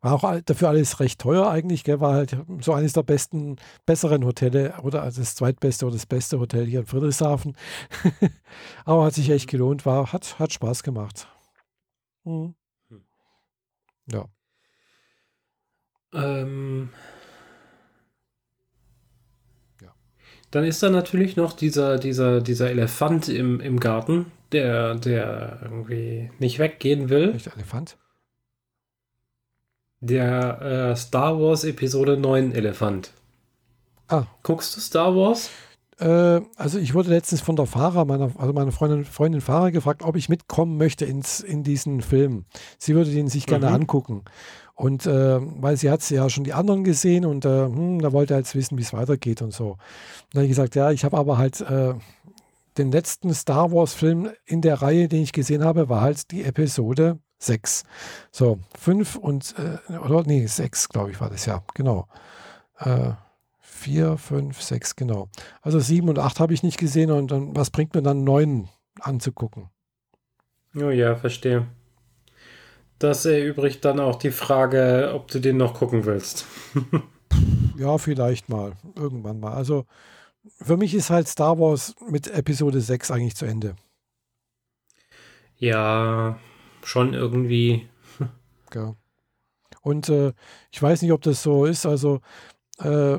War auch dafür alles recht teuer eigentlich, gell? war halt so eines der besten, besseren Hotelle oder also das zweitbeste oder das beste Hotel hier in Friedrichshafen. Aber hat sich echt gelohnt, war, hat, hat Spaß gemacht. Mhm. Ja. Ähm, ja. Dann ist da natürlich noch dieser, dieser, dieser Elefant im, im Garten, der, der irgendwie nicht weggehen will. Nicht Elefant? Der äh, Star Wars Episode 9 Elefant. Ah. Guckst du Star Wars? Äh, also ich wurde letztens von der Fahrer, meiner, also meine Freundin, Freundin Fahrer gefragt, ob ich mitkommen möchte ins, in diesen Film. Sie würde den sich gerne mhm. angucken. Und äh, weil sie hat ja schon die anderen gesehen und äh, hm, da wollte er jetzt wissen, wie es weitergeht und so. Und dann habe ich gesagt, ja, ich habe aber halt äh, den letzten Star Wars-Film in der Reihe, den ich gesehen habe, war halt die Episode 6. So, 5 und, äh, oder nee, 6, glaube ich, war das ja, genau. Äh, 4, 5, 6, genau. Also 7 und 8 habe ich nicht gesehen und dann, was bringt mir dann 9 anzugucken? Oh ja, verstehe. Das erübrigt dann auch die Frage, ob du den noch gucken willst. ja, vielleicht mal. Irgendwann mal. Also für mich ist halt Star Wars mit Episode 6 eigentlich zu Ende. Ja, schon irgendwie. Ja. Und äh, ich weiß nicht, ob das so ist. Also, äh,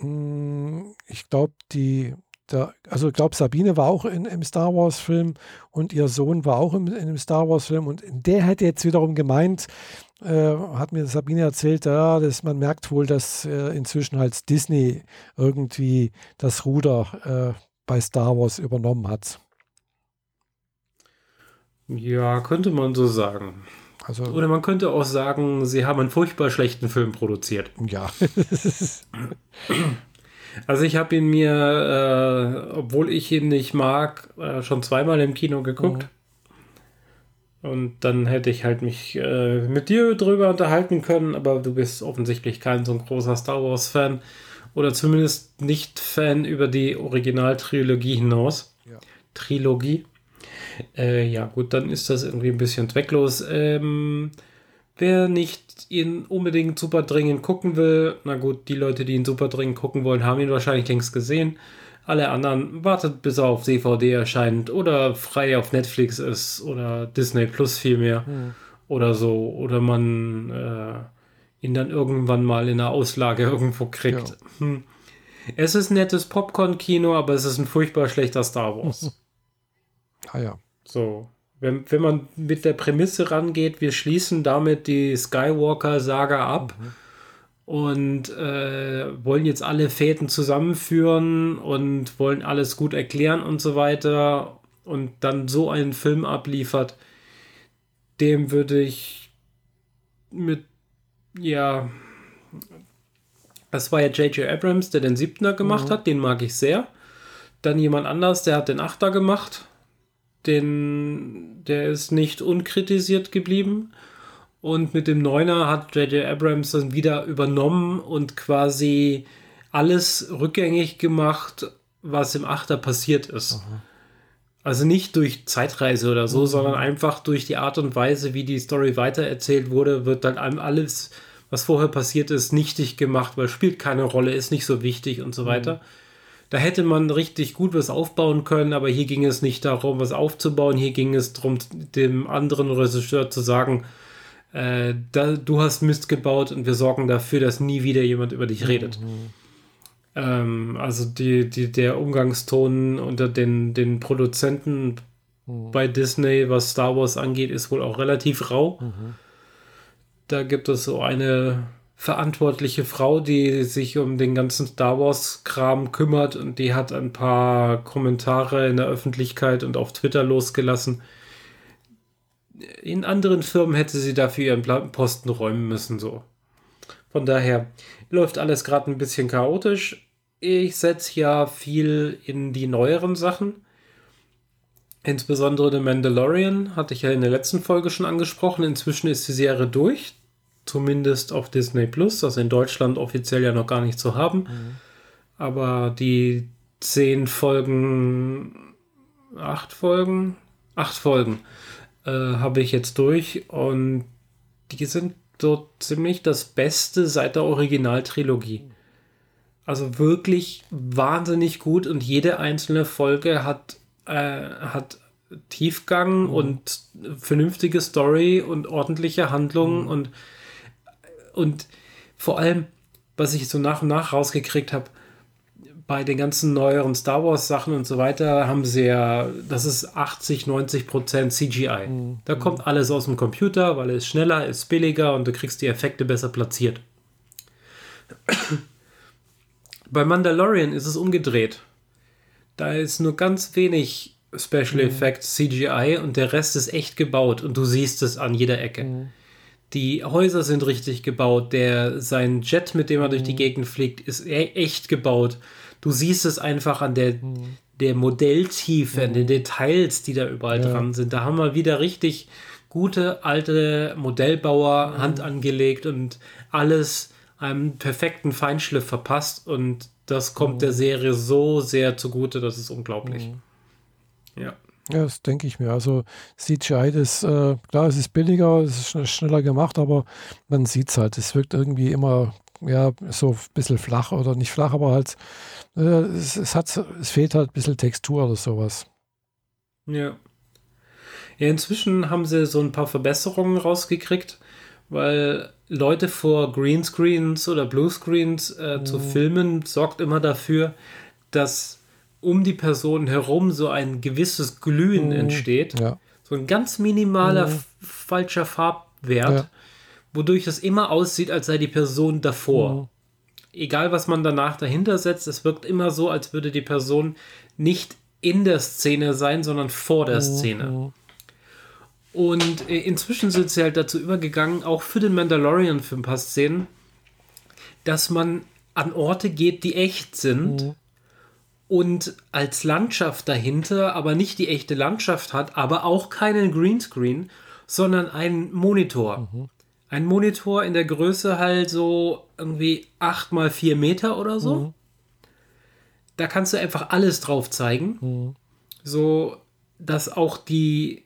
hm, ich glaube, die, der, also ich glaube, Sabine war auch in, im Star Wars-Film und ihr Sohn war auch im, in einem Star Wars-Film und der hätte jetzt wiederum gemeint, äh, hat mir Sabine erzählt, ja, dass man merkt wohl, dass äh, inzwischen halt Disney irgendwie das Ruder äh, bei Star Wars übernommen hat. Ja, könnte man so sagen. Also, Oder man könnte auch sagen, sie haben einen furchtbar schlechten Film produziert. Ja. also ich habe ihn mir, äh, obwohl ich ihn nicht mag, äh, schon zweimal im Kino geguckt. Mhm. Und dann hätte ich halt mich äh, mit dir drüber unterhalten können, aber du bist offensichtlich kein so ein großer Star Wars-Fan. Oder zumindest nicht Fan über die Originaltrilogie hinaus. Ja. Trilogie. Äh, ja, gut, dann ist das irgendwie ein bisschen zwecklos. Ähm, wer nicht ihn unbedingt super dringend gucken will, na gut, die Leute, die ihn super dringend gucken wollen, haben ihn wahrscheinlich längst gesehen. Alle anderen wartet bis er auf DVD erscheint oder frei auf Netflix ist oder Disney Plus vielmehr hm. oder so. Oder man äh, ihn dann irgendwann mal in der Auslage irgendwo kriegt. Ja. Hm. Es ist ein nettes Popcorn-Kino, aber es ist ein furchtbar schlechter Star Wars. ah ja. So, wenn, wenn man mit der Prämisse rangeht, wir schließen damit die Skywalker-Saga ab mhm. und äh, wollen jetzt alle Fäden zusammenführen und wollen alles gut erklären und so weiter und dann so einen Film abliefert, dem würde ich mit, ja, das war ja J.J. Abrams, der den Siebner gemacht mhm. hat, den mag ich sehr. Dann jemand anders, der hat den Achter gemacht den, der ist nicht unkritisiert geblieben. Und mit dem Neuner hat J.J. Abrams dann wieder übernommen und quasi alles rückgängig gemacht, was im Achter passiert ist. Aha. Also nicht durch Zeitreise oder so, mhm. sondern einfach durch die Art und Weise, wie die Story weitererzählt wurde, wird dann alles, was vorher passiert ist, nichtig gemacht, weil spielt keine Rolle, ist nicht so wichtig und so mhm. Da hätte man richtig gut was aufbauen können, aber hier ging es nicht darum, was aufzubauen. Hier ging es darum, dem anderen Regisseur zu sagen, äh, da, du hast Mist gebaut und wir sorgen dafür, dass nie wieder jemand über dich redet. Mhm. Ähm, also die, die, der Umgangston unter den, den Produzenten mhm. bei Disney, was Star Wars angeht, ist wohl auch relativ rau. Mhm. Da gibt es so eine verantwortliche Frau, die sich um den ganzen Star Wars-Kram kümmert und die hat ein paar Kommentare in der Öffentlichkeit und auf Twitter losgelassen. In anderen Firmen hätte sie dafür ihren Posten räumen müssen, so. Von daher läuft alles gerade ein bisschen chaotisch. Ich setze ja viel in die neueren Sachen. Insbesondere The Mandalorian hatte ich ja in der letzten Folge schon angesprochen. Inzwischen ist die Serie durch zumindest auf Disney Plus, das in Deutschland offiziell ja noch gar nicht zu haben. Mhm. Aber die zehn Folgen, acht Folgen, acht Folgen äh, habe ich jetzt durch und die sind so ziemlich das Beste seit der Originaltrilogie. Also wirklich wahnsinnig gut und jede einzelne Folge hat, äh, hat Tiefgang mhm. und vernünftige Story und ordentliche Handlungen mhm. und, und vor allem, was ich so nach und nach rausgekriegt habe, bei den ganzen neueren Star Wars Sachen und so weiter haben sie ja, das ist 80, 90 Prozent CGI. Mhm. Da kommt alles aus dem Computer, weil es schneller, ist billiger und du kriegst die Effekte besser platziert. Bei Mandalorian ist es umgedreht. Da ist nur ganz wenig Special mhm. Effects, CGI und der Rest ist echt gebaut und du siehst es an jeder Ecke. Mhm. Die Häuser sind richtig gebaut. Der, sein Jet, mit dem er durch die mhm. Gegend fliegt, ist e echt gebaut. Du siehst es einfach an der, mhm. der Modelltiefe, an den Details, die da überall ja. dran sind. Da haben wir wieder richtig gute alte Modellbauer Hand angelegt und alles einem perfekten Feinschliff verpasst und das kommt der Serie so sehr zugute, das ist unglaublich. Ja. Ja, das denke ich mir. Also CGI, das, äh, klar, es ist billiger, es ist schneller gemacht, aber man sieht es halt. Es wirkt irgendwie immer, ja, so ein bisschen flach oder nicht flach, aber halt, äh, es, es, hat, es fehlt halt ein bisschen Textur oder sowas. Ja. Ja, inzwischen haben sie so ein paar Verbesserungen rausgekriegt, weil Leute vor Greenscreens oder Bluescreens äh, mhm. zu filmen sorgt immer dafür, dass um die Person herum so ein gewisses Glühen mhm. entsteht. Ja. So ein ganz minimaler mhm. falscher Farbwert, ja. wodurch es immer aussieht, als sei die Person davor. Mhm. Egal, was man danach dahinter setzt, es wirkt immer so, als würde die Person nicht in der Szene sein, sondern vor der. Szene. Und äh, inzwischen sind sie halt dazu übergegangen, auch für den Mandalorian für ein paar Szenen, dass man an Orte geht, die echt sind und als Landschaft dahinter aber nicht die echte Landschaft hat, aber auch keinen Greenscreen, sondern einen Monitor. Mhm. Ein Monitor in der Größe halt so irgendwie 8 mal 4 Meter oder so. Mhm. Da kannst du einfach alles drauf zeigen. Mhm. So, dass auch die,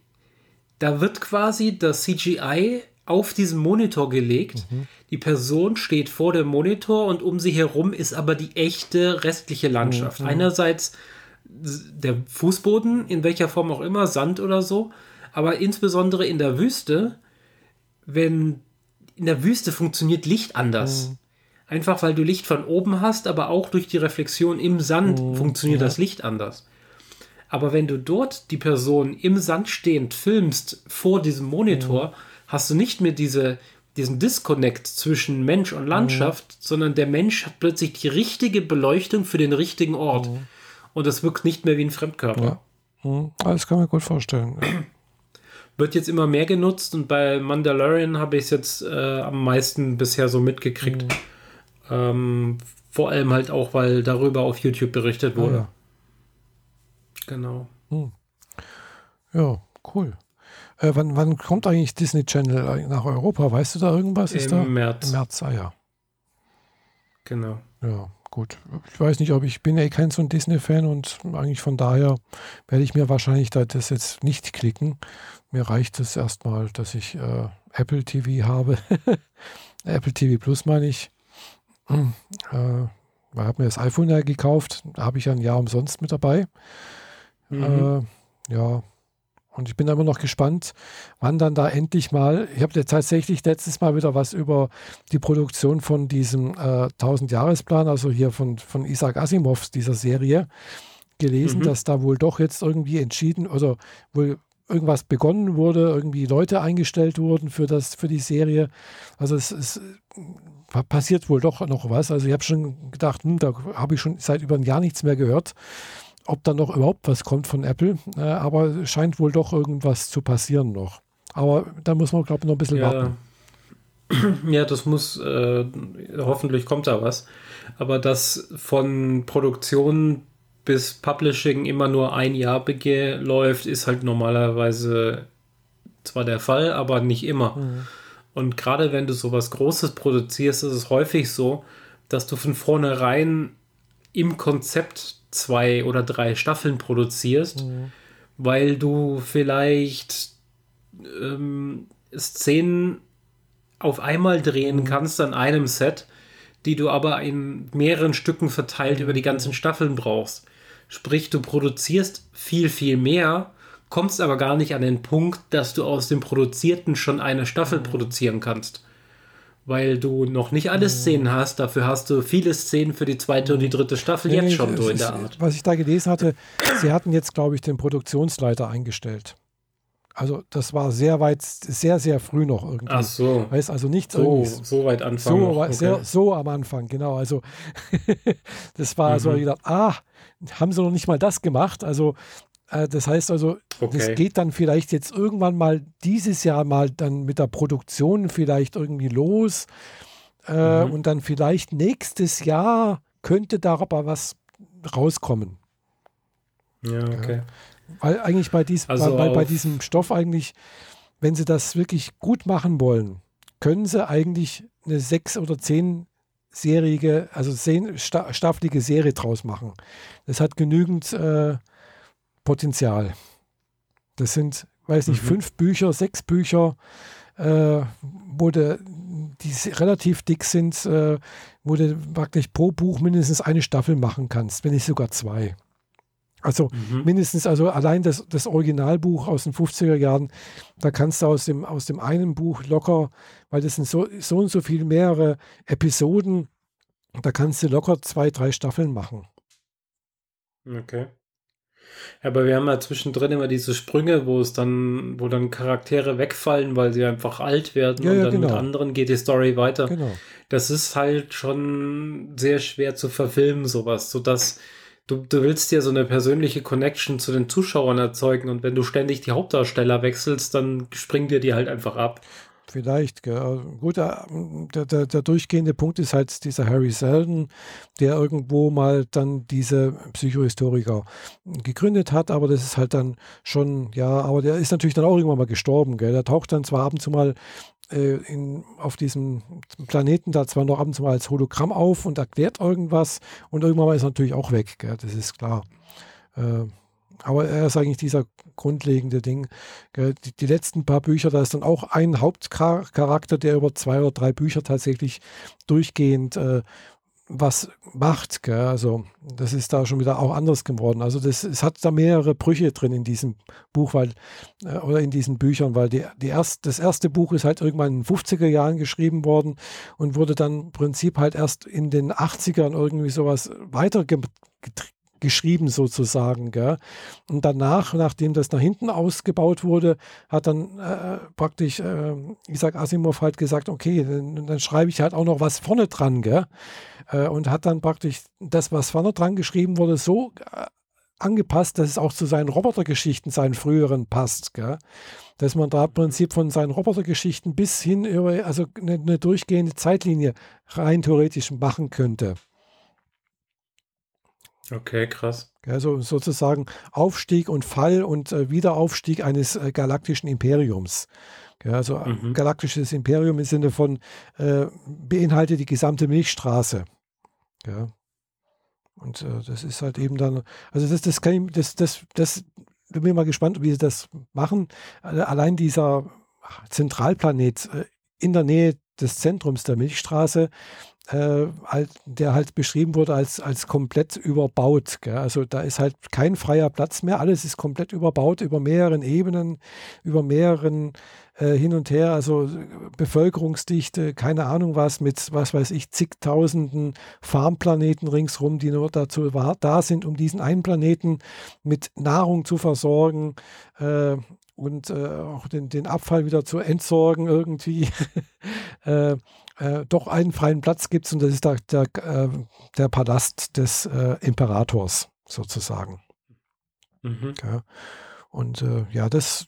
da wird quasi das CGI auf diesen Monitor gelegt. Mhm. Die Person steht vor dem Monitor und um sie herum ist aber die echte restliche Landschaft. Mhm. Einerseits der Fußboden, in welcher Form auch immer, Sand oder so, aber insbesondere in der Wüste, wenn in der Wüste funktioniert Licht anders. Mhm. Einfach weil du Licht von oben hast, aber auch durch die Reflexion im Sand mhm. funktioniert ja. das Licht anders. Aber wenn du dort die Person im Sand stehend filmst vor diesem Monitor, mhm hast du nicht mehr diese, diesen Disconnect zwischen Mensch und Landschaft, mhm. sondern der Mensch hat plötzlich die richtige Beleuchtung für den richtigen Ort. Mhm. Und das wirkt nicht mehr wie ein Fremdkörper. Ja. Mhm. Das kann man gut vorstellen. Wird jetzt immer mehr genutzt und bei Mandalorian habe ich es jetzt äh, am meisten bisher so mitgekriegt. Mhm. Ähm, vor allem halt auch, weil darüber auf YouTube berichtet wurde. Ah, ja. Genau. Mhm. Ja, cool. Äh, wann, wann, kommt eigentlich Disney Channel nach Europa? Weißt du da irgendwas? Im da? März. Im März, ah ja. Genau. Ja, gut. Ich weiß nicht, ob ich bin ja kein so ein Disney-Fan und eigentlich von daher werde ich mir wahrscheinlich da das jetzt nicht klicken. Mir reicht es erstmal, dass ich äh, Apple TV habe. Apple TV Plus meine ich. Hm, äh, ich habe mir das iPhone ja gekauft, da habe ich ja ein Jahr umsonst mit dabei. Mhm. Äh, ja, und ich bin immer noch gespannt, wann dann da endlich mal, ich habe tatsächlich letztes Mal wieder was über die Produktion von diesem äh, 1000-Jahresplan, also hier von, von Isaac Asimov, dieser Serie, gelesen, mhm. dass da wohl doch jetzt irgendwie entschieden, oder wohl irgendwas begonnen wurde, irgendwie Leute eingestellt wurden für, das, für die Serie. Also es, es passiert wohl doch noch was. Also ich habe schon gedacht, hm, da habe ich schon seit über ein Jahr nichts mehr gehört ob da noch überhaupt was kommt von Apple. Äh, aber scheint wohl doch irgendwas zu passieren noch. Aber da muss man, glaube ich, noch ein bisschen ja. warten. Ja, das muss, äh, hoffentlich kommt da was. Aber dass von Produktion bis Publishing immer nur ein Jahr läuft, ist halt normalerweise zwar der Fall, aber nicht immer. Mhm. Und gerade wenn du sowas Großes produzierst, ist es häufig so, dass du von vornherein im Konzept zwei oder drei Staffeln produzierst, mhm. weil du vielleicht ähm, Szenen auf einmal drehen mhm. kannst an einem Set, die du aber in mehreren Stücken verteilt über die ganzen Staffeln brauchst. Sprich, du produzierst viel, viel mehr, kommst aber gar nicht an den Punkt, dass du aus dem Produzierten schon eine Staffel mhm. produzieren kannst. Weil du noch nicht alle mhm. Szenen hast, dafür hast du viele Szenen für die zweite und die dritte Staffel nee, jetzt schon so in der Art. Was ich da gelesen hatte, sie hatten jetzt, glaube ich, den Produktionsleiter eingestellt. Also das war sehr weit, sehr, sehr früh noch irgendwie. Ach so. Weiß also nicht so, so weit Anfang. So, okay. sehr, so am Anfang, genau. Also das war mhm. so, ich gedacht, ah, haben sie noch nicht mal das gemacht. Also das heißt also, okay. das geht dann vielleicht jetzt irgendwann mal dieses Jahr mal dann mit der Produktion vielleicht irgendwie los. Äh, mhm. Und dann vielleicht nächstes Jahr könnte da aber was rauskommen. Ja, okay. Ja. Weil eigentlich bei, dies, also bei, bei diesem Stoff eigentlich, wenn sie das wirklich gut machen wollen, können sie eigentlich eine sechs- oder zehnjährige, also zehn staffelige Serie draus machen. Das hat genügend äh, Potenzial. Das sind, weiß nicht, mhm. fünf Bücher, sechs Bücher, äh, wo de, die relativ dick sind, äh, wo du praktisch pro Buch mindestens eine Staffel machen kannst, wenn nicht sogar zwei. Also mhm. mindestens, also allein das, das Originalbuch aus den 50er Jahren, da kannst du aus dem, aus dem einen Buch locker, weil das sind so, so und so viel mehrere Episoden, da kannst du locker zwei, drei Staffeln machen. Okay. Aber wir haben ja zwischendrin immer diese Sprünge, wo es dann, wo dann Charaktere wegfallen, weil sie einfach alt werden ja, und ja, dann genau. mit anderen geht die Story weiter. Genau. Das ist halt schon sehr schwer zu verfilmen, sowas, sodass du, du willst ja so eine persönliche Connection zu den Zuschauern erzeugen und wenn du ständig die Hauptdarsteller wechselst, dann springen dir die halt einfach ab. Vielleicht, gell. gut, der, der, der, durchgehende Punkt ist halt dieser Harry Selden, der irgendwo mal dann diese Psychohistoriker gegründet hat, aber das ist halt dann schon, ja, aber der ist natürlich dann auch irgendwann mal gestorben, gell. Der taucht dann zwar ab und zu mal äh, in, auf diesem Planeten da zwar noch ab und zu mal als Hologramm auf und erklärt irgendwas und irgendwann mal ist er natürlich auch weg, gell, das ist klar. Äh, aber er ist eigentlich dieser grundlegende Ding. Die, die, letzten paar Bücher, da ist dann auch ein Hauptcharakter, der über zwei oder drei Bücher tatsächlich durchgehend äh, was macht. Gell? Also das ist da schon wieder auch anders geworden. Also das, es hat da mehrere Brüche drin in diesem Buch, weil äh, oder in diesen Büchern, weil die, die erst, das erste Buch ist halt irgendwann in den 50er Jahren geschrieben worden und wurde dann im Prinzip halt erst in den 80ern irgendwie sowas weiter geschrieben sozusagen. Gell? Und danach, nachdem das nach hinten ausgebaut wurde, hat dann äh, praktisch äh, Isaac Asimov halt gesagt, okay, dann, dann, schreibe ich halt auch noch was vorne dran. Gell? Äh, und hat dann praktisch das, was vorne dran geschrieben wurde, so äh, angepasst, dass es auch zu seinen Robotergeschichten, seinen früheren passt. Gell? Dass man da im Prinzip von seinen Robotergeschichten bis hin über, also eine, eine durchgehende Zeitlinie rein theoretisch machen könnte. Okay, krass. Also sozusagen Aufstieg und Fall und äh, Wiederaufstieg eines äh, galaktischen Imperiums. Also mhm. galaktisches Imperium im Sinne von äh, beinhaltet die gesamte Milchstraße. Ja. Und äh, das ist halt eben dann, also das, das kann ich, das, das, das, bin ich mal gespannt, wie sie das machen. Allein dieser Zentralplanet äh, in der Nähe des Zentrums der Milchstraße, äh, halt, der halt beschrieben wurde als, als komplett überbaut. Gell? Also da ist halt kein freier Platz mehr, alles ist komplett überbaut über mehreren Ebenen, über mehreren äh, hin und her, also Bevölkerungsdichte, keine Ahnung was, mit was weiß ich, zigtausenden Farmplaneten ringsrum, die nur dazu da sind, um diesen einen Planeten mit Nahrung zu versorgen. Äh, und äh, auch den, den Abfall wieder zu entsorgen irgendwie. äh, äh, doch einen freien Platz gibt und das ist der, der, äh, der Palast des äh, Imperators sozusagen. Mhm. Ja. Und äh, ja, das,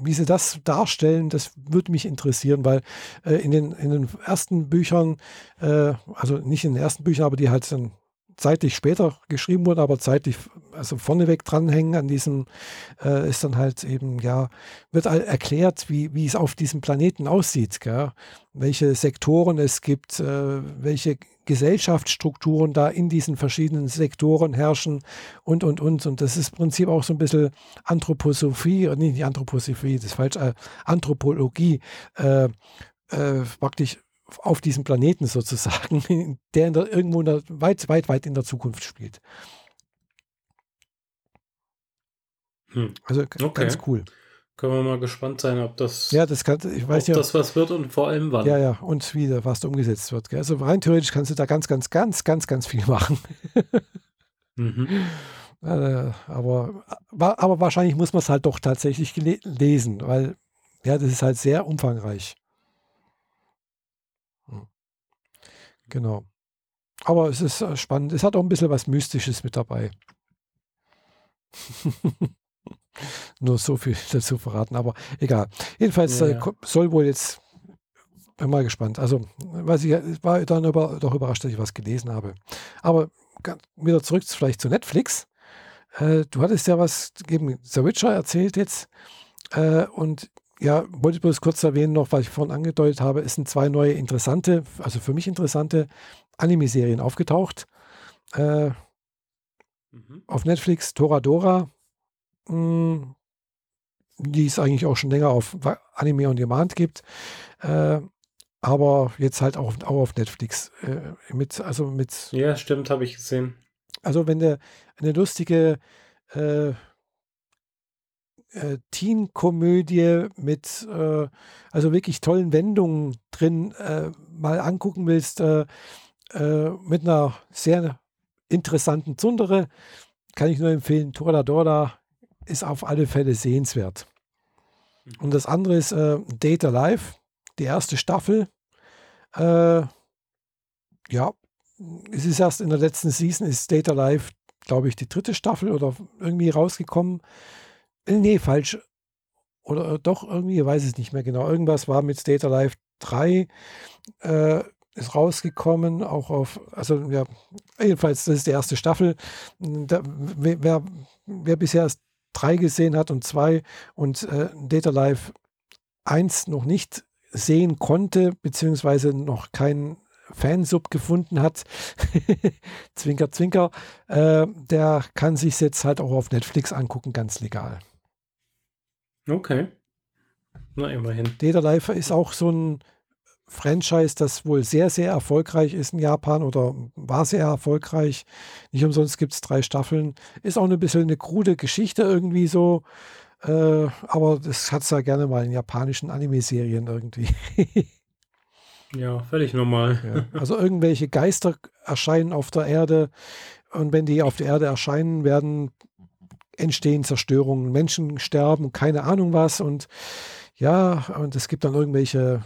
wie sie das darstellen, das würde mich interessieren, weil äh, in, den, in den ersten Büchern, äh, also nicht in den ersten Büchern, aber die halt dann zeitlich später geschrieben wurde, aber zeitlich also vorneweg dranhängen an diesem, äh, ist dann halt eben, ja, wird erklärt, wie, wie es auf diesem Planeten aussieht, gell? welche Sektoren es gibt, äh, welche Gesellschaftsstrukturen da in diesen verschiedenen Sektoren herrschen und, und, und. Und das ist im Prinzip auch so ein bisschen Anthroposophie, nee, nicht Anthroposophie, das ist falsch, äh, Anthropologie, äh, äh, praktisch auf diesem Planeten sozusagen, der, der irgendwo der, weit, weit, weit in der Zukunft spielt. Hm. Also okay. ganz cool. Können wir mal gespannt sein, ob das, ja, das, kann, ich weiß ob ja, das was wird und vor allem wann. Ja, ja, und wie was da umgesetzt wird. Gell? Also rein theoretisch kannst du da ganz, ganz, ganz, ganz, ganz viel machen. mhm. äh, aber, aber wahrscheinlich muss man es halt doch tatsächlich lesen, weil ja, das ist halt sehr umfangreich. Genau. Aber es ist äh, spannend. Es hat auch ein bisschen was Mystisches mit dabei. Nur so viel dazu verraten, aber egal. Jedenfalls ja, äh, ja. soll wohl jetzt, bin mal gespannt. Also, weiß ich, war dann über, doch überrascht, dass ich was gelesen habe. Aber wieder zurück vielleicht zu Netflix. Äh, du hattest ja was gegen The Witcher erzählt jetzt. Äh, und ja, wollte ich bloß kurz erwähnen noch, was ich vorhin angedeutet habe, es sind zwei neue interessante, also für mich interessante Anime-Serien aufgetaucht. Äh, mhm. Auf Netflix Toradora, mh, hm, die es eigentlich auch schon länger auf Anime on Demand gibt. Äh, aber jetzt halt auch, auch auf Netflix. Äh, mit, also mit. Ja, stimmt, habe ich gesehen. Also wenn der eine lustige äh, Teen-Komödie mit äh, also wirklich tollen Wendungen drin äh, mal angucken willst, äh, äh, mit einer sehr interessanten Zundere, kann ich nur empfehlen. Torla Dorda ist auf alle Fälle sehenswert. Und das andere ist äh, Data Live, die erste Staffel. ja, es ist erst in der letzten Season, ist Data Live, glaube ich, die dritte Staffel oder irgendwie rausgekommen. Nee, falsch. Oder äh, doch irgendwie, ich weiß es nicht mehr genau. Irgendwas war mit Data Life 3 äh, ist rausgekommen, auch auf, also ja, jedenfalls, das ist die erste Staffel. Da, wer, wer bisher erst drei gesehen hat und zwei und äh, Data Life 1 noch nicht sehen konnte, beziehungsweise noch keinen Fansub gefunden hat, zwinker, zwinker, äh, der kann sich jetzt halt auch auf Netflix angucken, ganz legal. Okay. Na, immerhin. Data Life ist auch so ein Franchise, das wohl sehr, sehr erfolgreich ist in Japan oder war sehr erfolgreich. Nicht umsonst gibt es drei Staffeln. Ist auch ein bisschen eine krude Geschichte irgendwie so. Äh, aber das hat es ja gerne mal in japanischen Anime-Serien irgendwie. ja, völlig normal. Ja. Also irgendwelche Geister erscheinen auf der Erde und wenn die auf der Erde erscheinen, werden entstehen Zerstörungen, Menschen sterben, keine Ahnung was und ja, und es gibt dann irgendwelche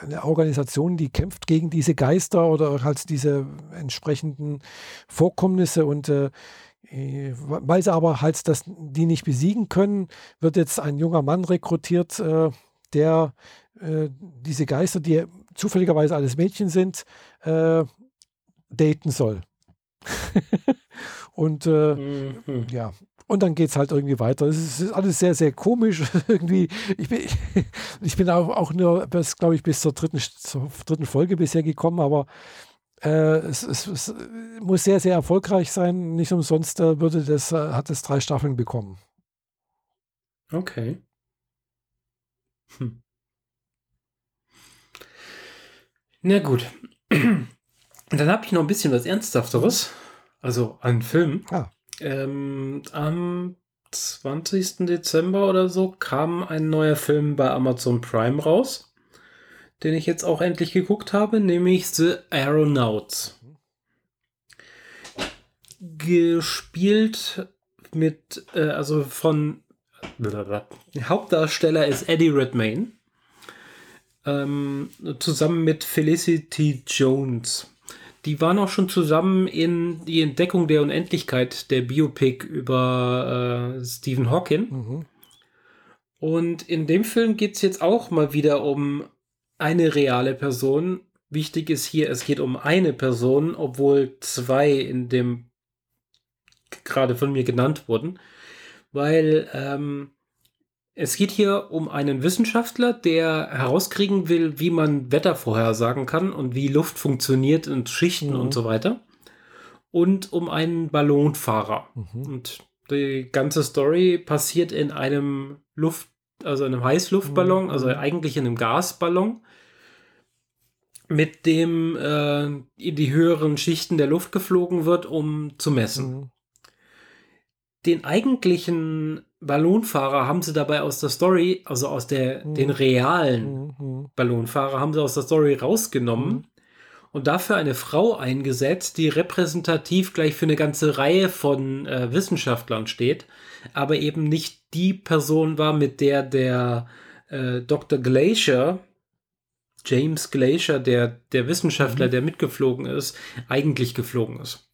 eine Organisation, die kämpft gegen diese Geister oder halt diese entsprechenden Vorkommnisse und äh, weil sie aber halt das, die nicht besiegen können, wird jetzt ein junger Mann rekrutiert, äh, der äh, diese Geister, die zufälligerweise alles Mädchen sind, äh, daten soll. und äh, mhm. ja, und dann geht es halt irgendwie weiter. Es ist alles sehr, sehr komisch. irgendwie, ich bin, ich bin auch, auch nur, glaube ich, bis zur dritten, zur dritten Folge bisher gekommen, aber äh, es, es, es, muss sehr, sehr erfolgreich sein. Nicht umsonst äh, würde das, äh, hat es drei Staffeln bekommen. Okay. Hm. Na gut. Dann habe ich noch ein bisschen was Ernsthafteres. Also einen Film. Ah. Ähm, am 20. Dezember oder so kam ein neuer Film bei Amazon Prime raus, den ich jetzt auch endlich geguckt habe, nämlich The Aeronauts. Gespielt mit, äh, also von, Hauptdarsteller ist Eddie Redmayne, ähm, zusammen mit Felicity Jones. Die waren auch schon zusammen in die Entdeckung der Unendlichkeit, der Biopic über äh, Stephen Hawking. Mhm. Und in dem Film geht es jetzt auch mal wieder um eine reale Person, wichtig ist hier, es geht um eine Person, obwohl zwei in dem gerade von mir genannt wurden, weil ähm, es geht hier um einen Wissenschaftler, der herauskriegen will, wie man Wetter vorhersagen kann und wie Luft funktioniert und Schichten mhm. und so weiter. Und um einen Ballonfahrer. Mhm. Und die ganze Story passiert in einem Luft, also einem Heißluftballon, mhm. also eigentlich in einem Gasballon, mit dem äh, in die höheren Schichten der Luft geflogen wird, um zu messen. Mhm. Den eigentlichen Ballonfahrer haben sie dabei aus der Story, also aus der, mhm. den realen mhm. Ballonfahrer, haben sie aus der Story rausgenommen mhm. und dafür eine Frau eingesetzt, die repräsentativ gleich für eine ganze Reihe von äh, Wissenschaftlern steht, aber eben nicht die Person war, mit der der äh, Dr. Glacier, James Glacier, der, der Wissenschaftler, mhm. der mitgeflogen ist, eigentlich geflogen ist.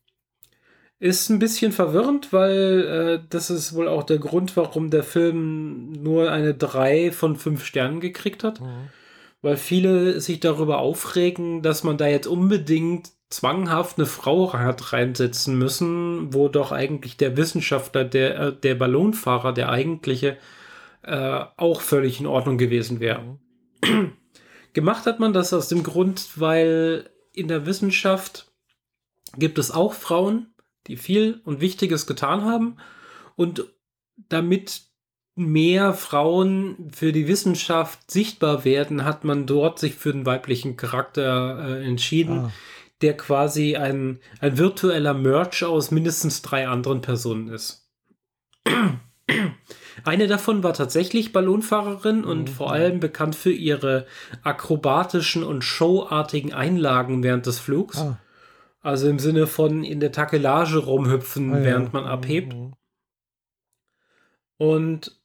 Ist ein bisschen verwirrend, weil äh, das ist wohl auch der Grund, warum der Film nur eine 3 von 5 Sternen gekriegt hat. Mhm. Weil viele sich darüber aufregen, dass man da jetzt unbedingt zwanghaft eine Frau hat reinsetzen müssen, wo doch eigentlich der Wissenschaftler, der, äh, der Ballonfahrer, der eigentliche, äh, auch völlig in Ordnung gewesen wäre. Mhm. Gemacht hat man das aus dem Grund, weil in der Wissenschaft gibt es auch Frauen, die viel und Wichtiges getan haben. Und damit mehr Frauen für die Wissenschaft sichtbar werden, hat man dort sich für den weiblichen Charakter äh, entschieden, ah. der quasi ein, ein virtueller Merch aus mindestens drei anderen Personen ist. Eine davon war tatsächlich Ballonfahrerin mhm. und vor allem bekannt für ihre akrobatischen und showartigen Einlagen während des Flugs. Ah. Also im Sinne von in der Takelage rumhüpfen, ah, während man abhebt. Mhm. Und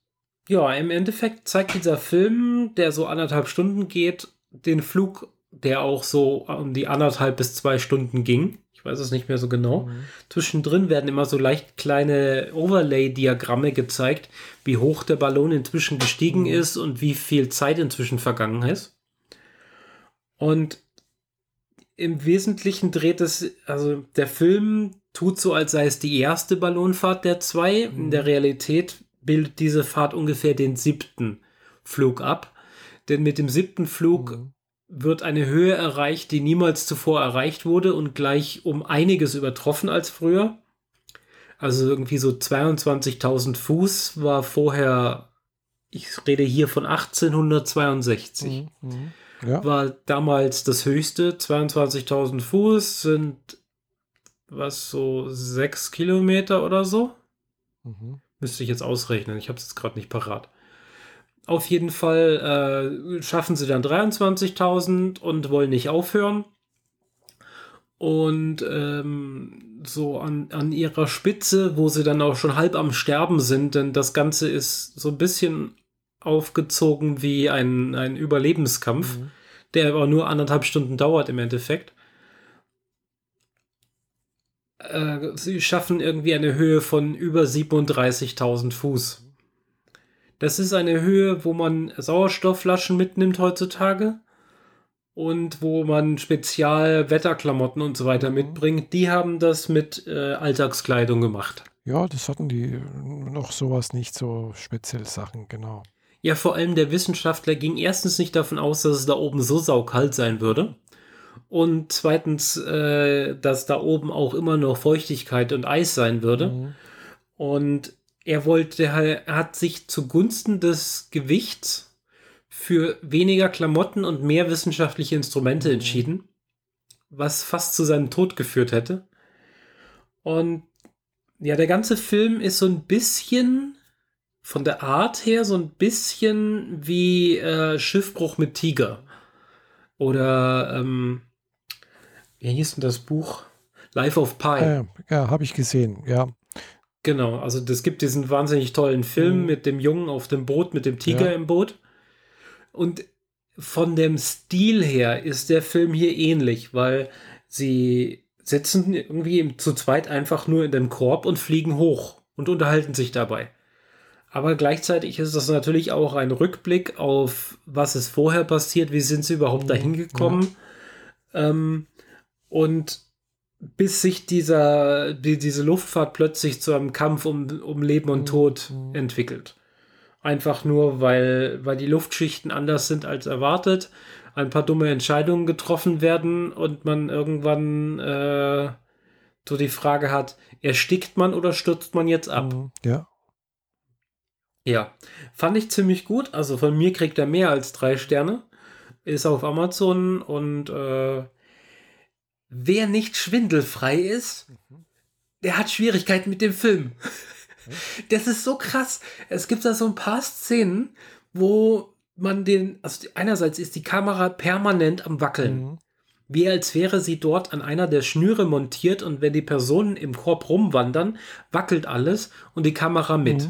ja, im Endeffekt zeigt dieser Film, der so anderthalb Stunden geht, den Flug, der auch so um die anderthalb bis zwei Stunden ging. Ich weiß es nicht mehr so genau. Mhm. Zwischendrin werden immer so leicht kleine Overlay-Diagramme gezeigt, wie hoch der Ballon inzwischen gestiegen mhm. ist und wie viel Zeit inzwischen vergangen ist. Und im Wesentlichen dreht es, also der Film tut so, als sei es die erste Ballonfahrt der zwei. Mhm. In der Realität bildet diese Fahrt ungefähr den siebten Flug ab. Denn mit dem siebten Flug mhm. wird eine Höhe erreicht, die niemals zuvor erreicht wurde und gleich um einiges übertroffen als früher. Also irgendwie so 22.000 Fuß war vorher, ich rede hier von 1862. Mhm. Ja. war damals das höchste. 22.000 Fuß sind was so sechs Kilometer oder so. Mhm. Müsste ich jetzt ausrechnen. Ich habe es jetzt gerade nicht parat. Auf jeden Fall äh, schaffen sie dann 23.000 und wollen nicht aufhören. Und ähm, so an, an ihrer Spitze, wo sie dann auch schon halb am Sterben sind, denn das Ganze ist so ein bisschen aufgezogen wie ein, ein Überlebenskampf, mhm. der aber nur anderthalb Stunden dauert im Endeffekt. Äh, sie schaffen irgendwie eine Höhe von über 37.000 Fuß. Das ist eine Höhe, wo man Sauerstoffflaschen mitnimmt heutzutage und wo man Spezialwetterklamotten und so weiter mhm. mitbringt. Die haben das mit äh, Alltagskleidung gemacht. Ja, das hatten die noch sowas nicht so speziell Sachen, genau. Ja, vor allem der Wissenschaftler ging erstens nicht davon aus, dass es da oben so saukalt sein würde. Und zweitens, äh, dass da oben auch immer noch Feuchtigkeit und Eis sein würde. Mhm. Und er wollte, er hat sich zugunsten des Gewichts für weniger Klamotten und mehr wissenschaftliche Instrumente mhm. entschieden, was fast zu seinem Tod geführt hätte. Und ja, der ganze Film ist so ein bisschen von der Art her so ein bisschen wie äh, Schiffbruch mit Tiger. Oder, ähm, wie hieß denn das Buch? Life of Pi. Ja, ja habe ich gesehen, ja. Genau, also es gibt diesen wahnsinnig tollen Film mhm. mit dem Jungen auf dem Boot, mit dem Tiger ja. im Boot. Und von dem Stil her ist der Film hier ähnlich, weil sie sitzen irgendwie zu zweit einfach nur in dem Korb und fliegen hoch und unterhalten sich dabei. Aber gleichzeitig ist das natürlich auch ein Rückblick auf, was ist vorher passiert, wie sind sie überhaupt mhm. dahin gekommen. Ähm, und bis sich dieser, die, diese Luftfahrt plötzlich zu einem Kampf um, um Leben und Tod mhm. entwickelt. Einfach nur, weil, weil die Luftschichten anders sind als erwartet, ein paar dumme Entscheidungen getroffen werden und man irgendwann äh, so die Frage hat, erstickt man oder stürzt man jetzt ab? Mhm. Ja. Ja, fand ich ziemlich gut. Also von mir kriegt er mehr als drei Sterne. Ist auf Amazon und äh, wer nicht schwindelfrei ist, mhm. der hat Schwierigkeiten mit dem Film. Das ist so krass. Es gibt da so ein paar Szenen, wo man den, also einerseits ist die Kamera permanent am Wackeln. Mhm. Wie als wäre sie dort an einer der Schnüre montiert und wenn die Personen im Korb rumwandern, wackelt alles und die Kamera mit.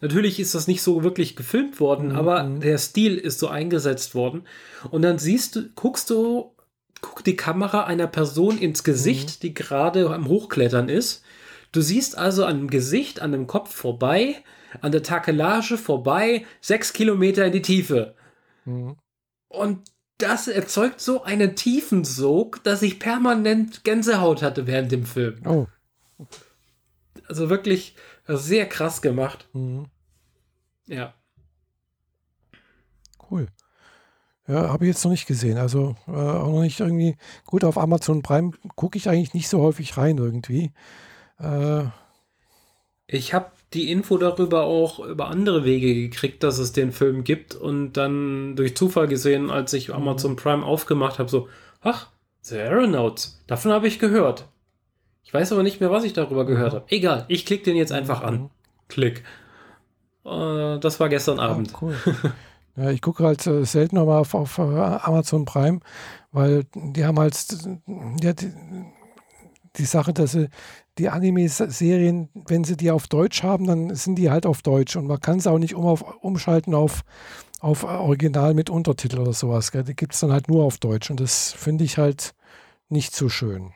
Natürlich ist das nicht so wirklich gefilmt worden, mhm. aber mhm. der Stil ist so eingesetzt worden. Und dann siehst du, guckst du, guckt die Kamera einer Person ins Gesicht, mhm. die gerade am Hochklettern ist. Du siehst also an dem Gesicht, an dem Kopf vorbei, an der Takelage vorbei, sechs Kilometer in die Tiefe. Mhm. Und das erzeugt so einen tiefen Sog, dass ich permanent Gänsehaut hatte während dem Film. Oh. Also wirklich sehr krass gemacht. Mhm. Ja. Cool. Ja, habe ich jetzt noch nicht gesehen. Also äh, auch noch nicht irgendwie. Gut, auf Amazon Prime gucke ich eigentlich nicht so häufig rein irgendwie. Äh, ich habe die Info darüber auch über andere Wege gekriegt, dass es den Film gibt und dann durch Zufall gesehen, als ich Amazon Prime aufgemacht habe, so, ach, The Aeronauts, davon habe ich gehört. Ich weiß aber nicht mehr, was ich darüber gehört habe. Egal, ich klicke den jetzt einfach an. Mhm. Klick. Äh, das war gestern ah, Abend. cool. ja, ich gucke halt äh, selten nochmal auf, auf uh, Amazon Prime, weil die haben halt ja, die, die Sache, dass sie die Anime-Serien, wenn sie die auf Deutsch haben, dann sind die halt auf Deutsch und man kann sie auch nicht um auf, umschalten auf, auf Original mit Untertitel oder sowas. Gell? Die gibt es dann halt nur auf Deutsch und das finde ich halt nicht so schön.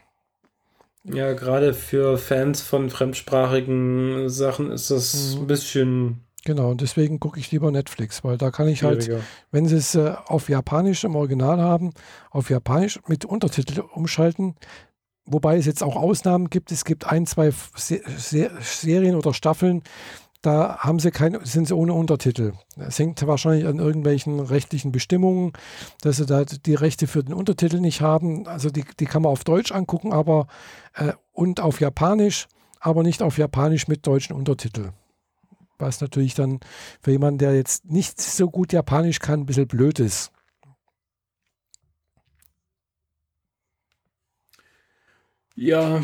Ja, gerade für Fans von fremdsprachigen Sachen ist das mhm. ein bisschen. Genau, und deswegen gucke ich lieber Netflix, weil da kann ich halt, wenn sie es äh, auf Japanisch im Original haben, auf Japanisch mit Untertitel umschalten, Wobei es jetzt auch Ausnahmen gibt. Es gibt ein, zwei Serien oder Staffeln, da haben sie kein, sind sie ohne Untertitel. Das hängt wahrscheinlich an irgendwelchen rechtlichen Bestimmungen, dass sie da die Rechte für den Untertitel nicht haben. Also die, die kann man auf Deutsch angucken, aber äh, und auf Japanisch, aber nicht auf Japanisch mit deutschen Untertitel. Was natürlich dann für jemanden, der jetzt nicht so gut Japanisch kann, ein bisschen blöd ist. Ja,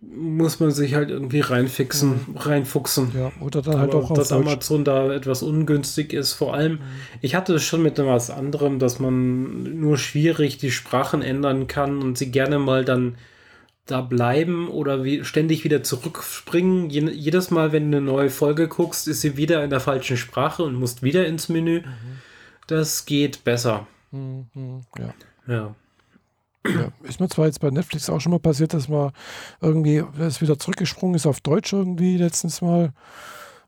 muss man sich halt irgendwie reinfixen, mhm. reinfuchsen. Ja, oder dann halt Aber auch auf Dass Deutsch. Amazon da etwas ungünstig ist. Vor allem, mhm. ich hatte es schon mit etwas anderem, dass man nur schwierig die Sprachen ändern kann und sie gerne mal dann da bleiben oder wie ständig wieder zurückspringen. Je, jedes Mal, wenn du eine neue Folge guckst, ist sie wieder in der falschen Sprache und musst wieder ins Menü. Mhm. Das geht besser. Mhm. Ja. Ja. Ja, ist mir zwar jetzt bei Netflix auch schon mal passiert, dass man irgendwie das wieder zurückgesprungen ist auf Deutsch irgendwie letztens mal.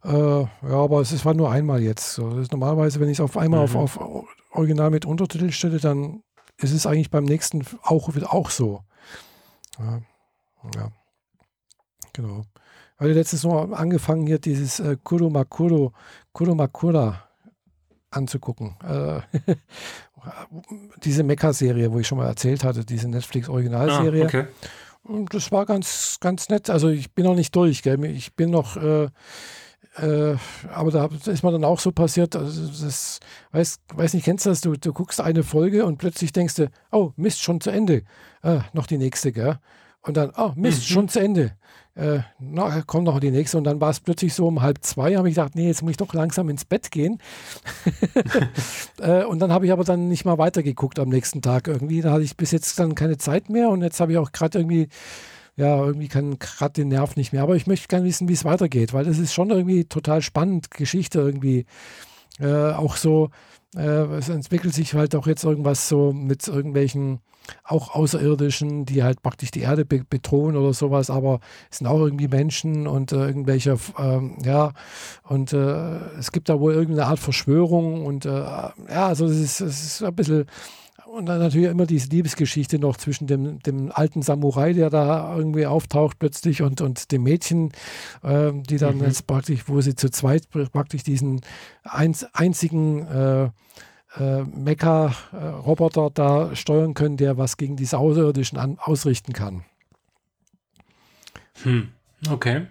Äh, ja, aber es war nur einmal jetzt. So, normalerweise, wenn ich es auf einmal mhm. auf, auf Original mit Untertitel stelle, dann ist es eigentlich beim nächsten auch wieder auch so. Ja, ja. genau. Ich hatte letztens noch angefangen, hier dieses äh, Kuromakuro, Kuromakura anzugucken. Äh, diese Mecha-Serie, wo ich schon mal erzählt hatte, diese Netflix-Originalserie. Ah, okay. Und das war ganz, ganz nett. Also ich bin noch nicht durch, gell? Ich bin noch, äh, äh, aber da ist mir dann auch so passiert, also das, weiß, weiß nicht, kennst du das? Du, du guckst eine Folge und plötzlich denkst du, oh, Mist, schon zu Ende. Ah, noch die nächste, gell? Und dann, oh, Mist, mhm. schon zu Ende äh, na, kommt noch die nächste. Und dann war es plötzlich so um halb zwei, habe ich gedacht, nee, jetzt muss ich doch langsam ins Bett gehen. äh, und dann habe ich aber dann nicht mal weitergeguckt am nächsten Tag irgendwie. Da hatte ich bis jetzt dann keine Zeit mehr und jetzt habe ich auch gerade irgendwie, ja, irgendwie kann gerade den Nerv nicht mehr. Aber ich möchte gerne wissen, wie es weitergeht, weil das ist schon irgendwie total spannend, Geschichte irgendwie. Äh, auch so, äh, es entwickelt sich halt auch jetzt irgendwas so mit irgendwelchen auch Außerirdischen, die halt praktisch die Erde be bedrohen oder sowas, aber es sind auch irgendwie Menschen und äh, irgendwelche, ähm, ja, und äh, es gibt da wohl irgendeine Art Verschwörung und äh, ja, also es ist, es ist ein bisschen und dann natürlich immer diese Liebesgeschichte noch zwischen dem, dem alten Samurai, der da irgendwie auftaucht plötzlich und, und dem Mädchen, äh, die dann mhm. jetzt praktisch, wo sie zu zweit praktisch diesen einz, einzigen äh, äh, Mecha-Roboter da steuern können, der was gegen diese Außerirdischen an, ausrichten kann. Hm. Okay.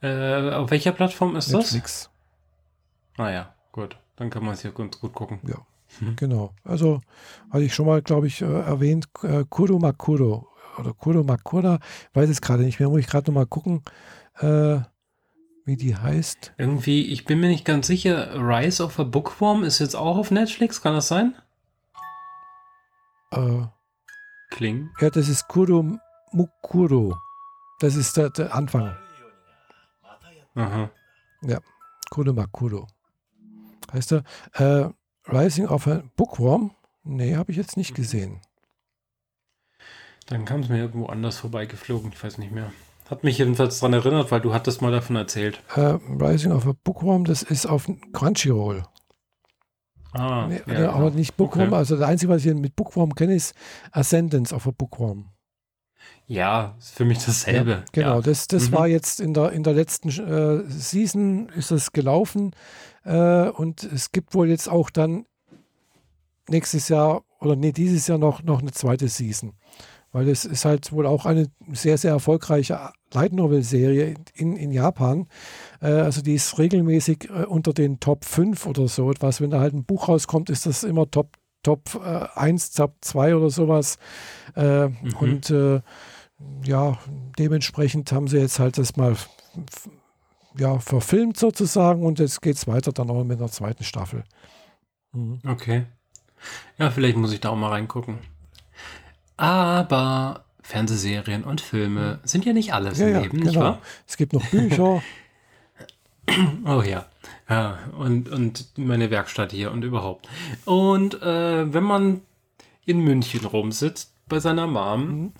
Äh, auf welcher Plattform ist Netflix. das? Netflix. Ah ja, gut. Dann kann man es hier gut, gut gucken. Ja, hm. genau. Also hatte ich schon mal, glaube ich, äh, erwähnt, äh, Kuro Makuro oder Kuro Makura, weiß es gerade nicht mehr, muss ich gerade noch mal gucken, äh, wie die heißt. Irgendwie, ich bin mir nicht ganz sicher, Rise of a Bookworm ist jetzt auch auf Netflix, kann das sein? Äh, Kling. Ja, das ist Kuro Mukuro. Das ist der, der Anfang. Aha. Ja, Kuro Makuro. Heißt er, äh, Rising of a Bookworm? Nee, habe ich jetzt nicht gesehen. Dann kam es mir irgendwo anders vorbeigeflogen, ich weiß nicht mehr. Hat mich jedenfalls daran erinnert, weil du hattest mal davon erzählt. Äh, Rising of a Bookworm, das ist auf Crunchyroll. Ah, nee, ja, aber genau. nicht Bookworm. Okay. Also das Einzige, was ich mit Bookworm kenne, ist Ascendance of a Bookworm. Ja, ist für mich dasselbe. Ja, genau, ja. das, das mhm. war jetzt in der, in der letzten äh, Season ist das gelaufen äh, und es gibt wohl jetzt auch dann nächstes Jahr oder nee, dieses Jahr noch, noch eine zweite Season. Weil es ist halt wohl auch eine sehr, sehr erfolgreiche Light Novel-Serie in, in Japan. Äh, also die ist regelmäßig äh, unter den Top 5 oder so etwas. Wenn da halt ein Buch rauskommt, ist das immer Top, Top äh, 1, Top 2 oder sowas. Äh, mhm. Und äh, ja, dementsprechend haben sie jetzt halt das mal ja, verfilmt sozusagen und jetzt geht es weiter dann auch mit einer zweiten Staffel. Mhm. Okay. Ja, vielleicht muss ich da auch mal reingucken. Aber Fernsehserien und Filme mhm. sind ja nicht alles ja, im Leben, ja, nicht genau. wahr? Es gibt noch Bücher. oh ja. Ja, und, und meine Werkstatt hier und überhaupt. Und äh, wenn man in München rumsitzt bei seiner Mom, mhm.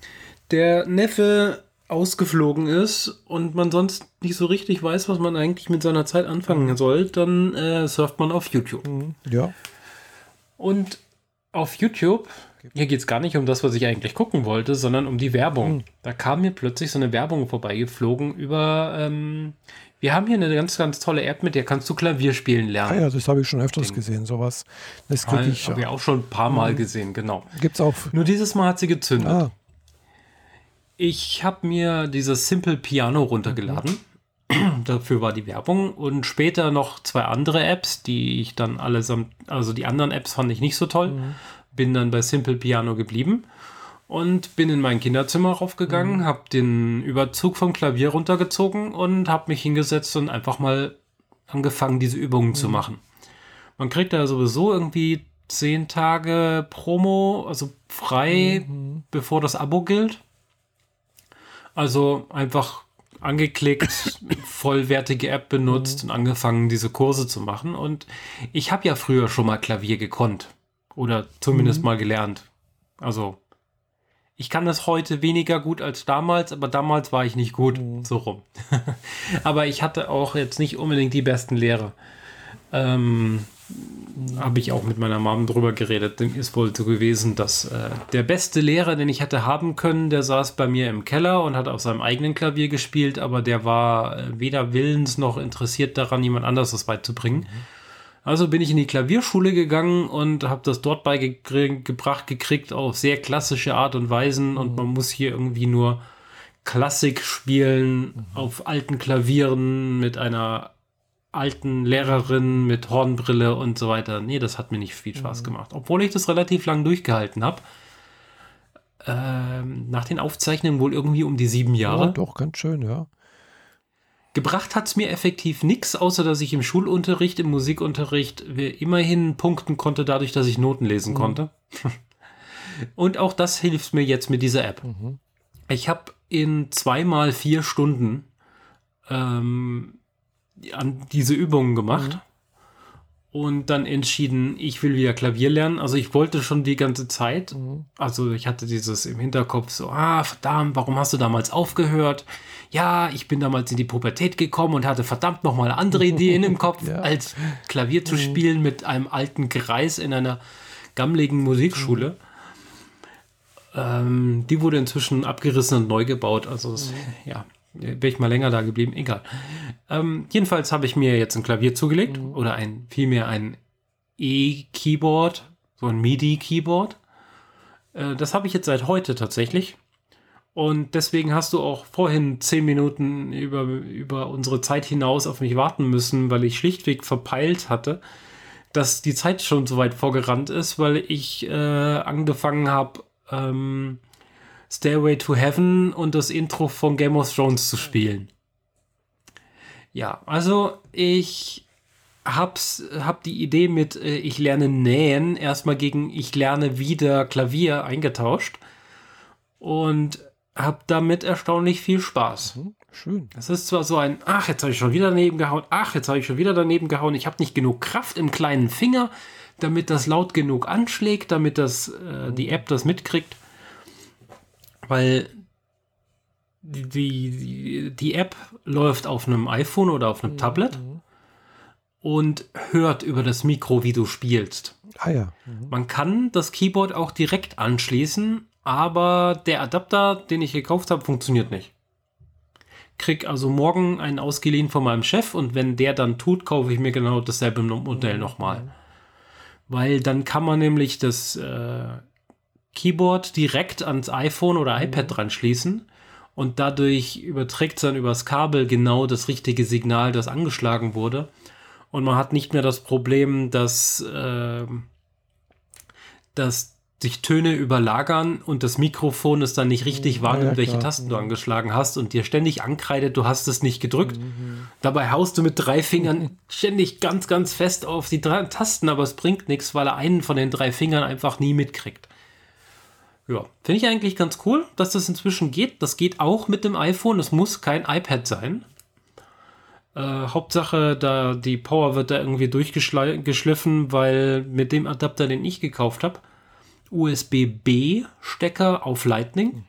der Neffe ausgeflogen ist und man sonst nicht so richtig weiß, was man eigentlich mit seiner Zeit anfangen mhm. soll, dann äh, surft man auf YouTube. Mhm. Ja. Und auf YouTube, hier geht es gar nicht um das, was ich eigentlich gucken wollte, sondern um die Werbung. Mhm. Da kam mir plötzlich so eine Werbung vorbeigeflogen über, ähm, wir haben hier eine ganz, ganz tolle App, mit der kannst du Klavier spielen lernen. Ah ja, das habe ich schon öfters Ding. gesehen, sowas. Das habe ich auch schon ein paar Mal mhm. gesehen, genau. Gibt's auch. Nur dieses Mal hat sie gezündet. Ah. Ich habe mir dieses Simple Piano runtergeladen. Mhm. Dafür war die Werbung und später noch zwei andere Apps, die ich dann allesamt, also die anderen Apps fand ich nicht so toll. Mhm. Bin dann bei Simple Piano geblieben und bin in mein Kinderzimmer raufgegangen, mhm. habe den Überzug vom Klavier runtergezogen und habe mich hingesetzt und einfach mal angefangen, diese Übungen mhm. zu machen. Man kriegt da sowieso irgendwie zehn Tage Promo, also frei, mhm. bevor das Abo gilt. Also einfach angeklickt, vollwertige App benutzt mhm. und angefangen, diese Kurse zu machen. Und ich habe ja früher schon mal Klavier gekonnt. Oder zumindest mhm. mal gelernt. Also, ich kann das heute weniger gut als damals, aber damals war ich nicht gut. Mhm. So rum. aber ich hatte auch jetzt nicht unbedingt die besten Lehrer. Ähm, habe ich auch mit meiner Mom drüber geredet. Dem ist wohl so gewesen, dass äh, der beste Lehrer, den ich hätte haben können, der saß bei mir im Keller und hat auf seinem eigenen Klavier gespielt, aber der war äh, weder willens noch interessiert daran, jemand anders das beizubringen. Mhm. Also bin ich in die Klavierschule gegangen und habe das dort beigebracht gekriegt auf sehr klassische Art und Weisen mhm. und man muss hier irgendwie nur Klassik spielen mhm. auf alten Klavieren mit einer alten Lehrerin mit Hornbrille und so weiter. Nee, das hat mir nicht viel Spaß mhm. gemacht. Obwohl ich das relativ lang durchgehalten habe. Ähm, nach den Aufzeichnungen wohl irgendwie um die sieben Jahre. Ja, doch, ganz schön, ja. Gebracht hat es mir effektiv nichts, außer dass ich im Schulunterricht, im Musikunterricht immerhin punkten konnte, dadurch, dass ich Noten lesen mhm. konnte. und auch das hilft mir jetzt mit dieser App. Mhm. Ich habe in zweimal vier Stunden ähm, an diese Übungen gemacht. Mhm. Und dann entschieden, ich will wieder Klavier lernen. Also ich wollte schon die ganze Zeit. Mhm. Also ich hatte dieses im Hinterkopf so, ah, verdammt, warum hast du damals aufgehört? Ja, ich bin damals in die Pubertät gekommen und hatte verdammt nochmal andere Ideen im Kopf, ja. als Klavier zu mhm. spielen mit einem alten Greis in einer gammligen Musikschule. Ähm, die wurde inzwischen abgerissen und neu gebaut. Also, das, ja, wäre ich mal länger da geblieben, egal. Ähm, jedenfalls habe ich mir jetzt ein Klavier zugelegt oder ein, vielmehr ein E-Keyboard, so ein MIDI-Keyboard. Äh, das habe ich jetzt seit heute tatsächlich. Und deswegen hast du auch vorhin zehn Minuten über, über unsere Zeit hinaus auf mich warten müssen, weil ich schlichtweg verpeilt hatte, dass die Zeit schon so weit vorgerannt ist, weil ich äh, angefangen habe, ähm, Stairway to Heaven und das Intro von Game of Thrones zu spielen. Ja, also ich hab's, hab die Idee mit äh, ich lerne nähen erstmal gegen ich lerne wieder Klavier eingetauscht und hab damit erstaunlich viel Spaß. Mhm, schön. Es ist zwar so ein, ach, jetzt habe ich schon wieder daneben gehauen, ach, jetzt habe ich schon wieder daneben gehauen, ich habe nicht genug Kraft im kleinen Finger, damit das laut genug anschlägt, damit das, äh, die App das mitkriegt. Weil die, die, die App läuft auf einem iPhone oder auf einem Tablet und hört über das Mikro, wie du spielst. Ah ja. Man kann das Keyboard auch direkt anschließen, aber der Adapter, den ich gekauft habe, funktioniert nicht. Krieg also morgen einen ausgeliehen von meinem Chef und wenn der dann tut, kaufe ich mir genau dasselbe Modell nochmal. Weil dann kann man nämlich das äh, Keyboard direkt ans iPhone oder iPad dran schließen und dadurch überträgt es dann übers Kabel genau das richtige Signal, das angeschlagen wurde. Und man hat nicht mehr das Problem, dass, äh, dass sich Töne überlagern und das Mikrofon es dann nicht richtig wahrnimmt, ja, welche. Tasten du angeschlagen hast und dir ständig ankreidet, du hast es nicht gedrückt. Dabei haust du mit drei Fingern ständig ganz, ganz fest auf die drei Tasten, aber es bringt nichts, weil er einen von den drei Fingern einfach nie mitkriegt. Ja, finde ich eigentlich ganz cool, dass das inzwischen geht. Das geht auch mit dem iPhone. Es muss kein iPad sein. Äh, Hauptsache, da die Power wird da irgendwie durchgeschliffen, weil mit dem Adapter, den ich gekauft habe, USB-B-Stecker auf Lightning,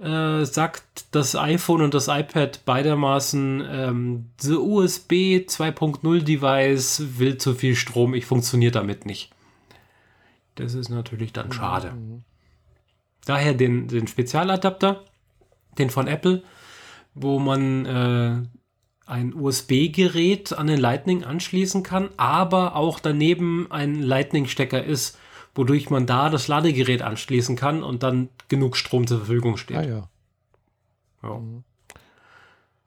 äh, sagt das iPhone und das iPad beidermaßen, ähm, the USB 2.0 Device will zu viel Strom, ich funktioniere damit nicht. Das ist natürlich dann schade. Daher den, den Spezialadapter, den von Apple, wo man äh, ein USB-Gerät an den Lightning anschließen kann, aber auch daneben ein Lightning-Stecker ist, wodurch man da das Ladegerät anschließen kann und dann genug Strom zur Verfügung steht. Ah ja. Ja.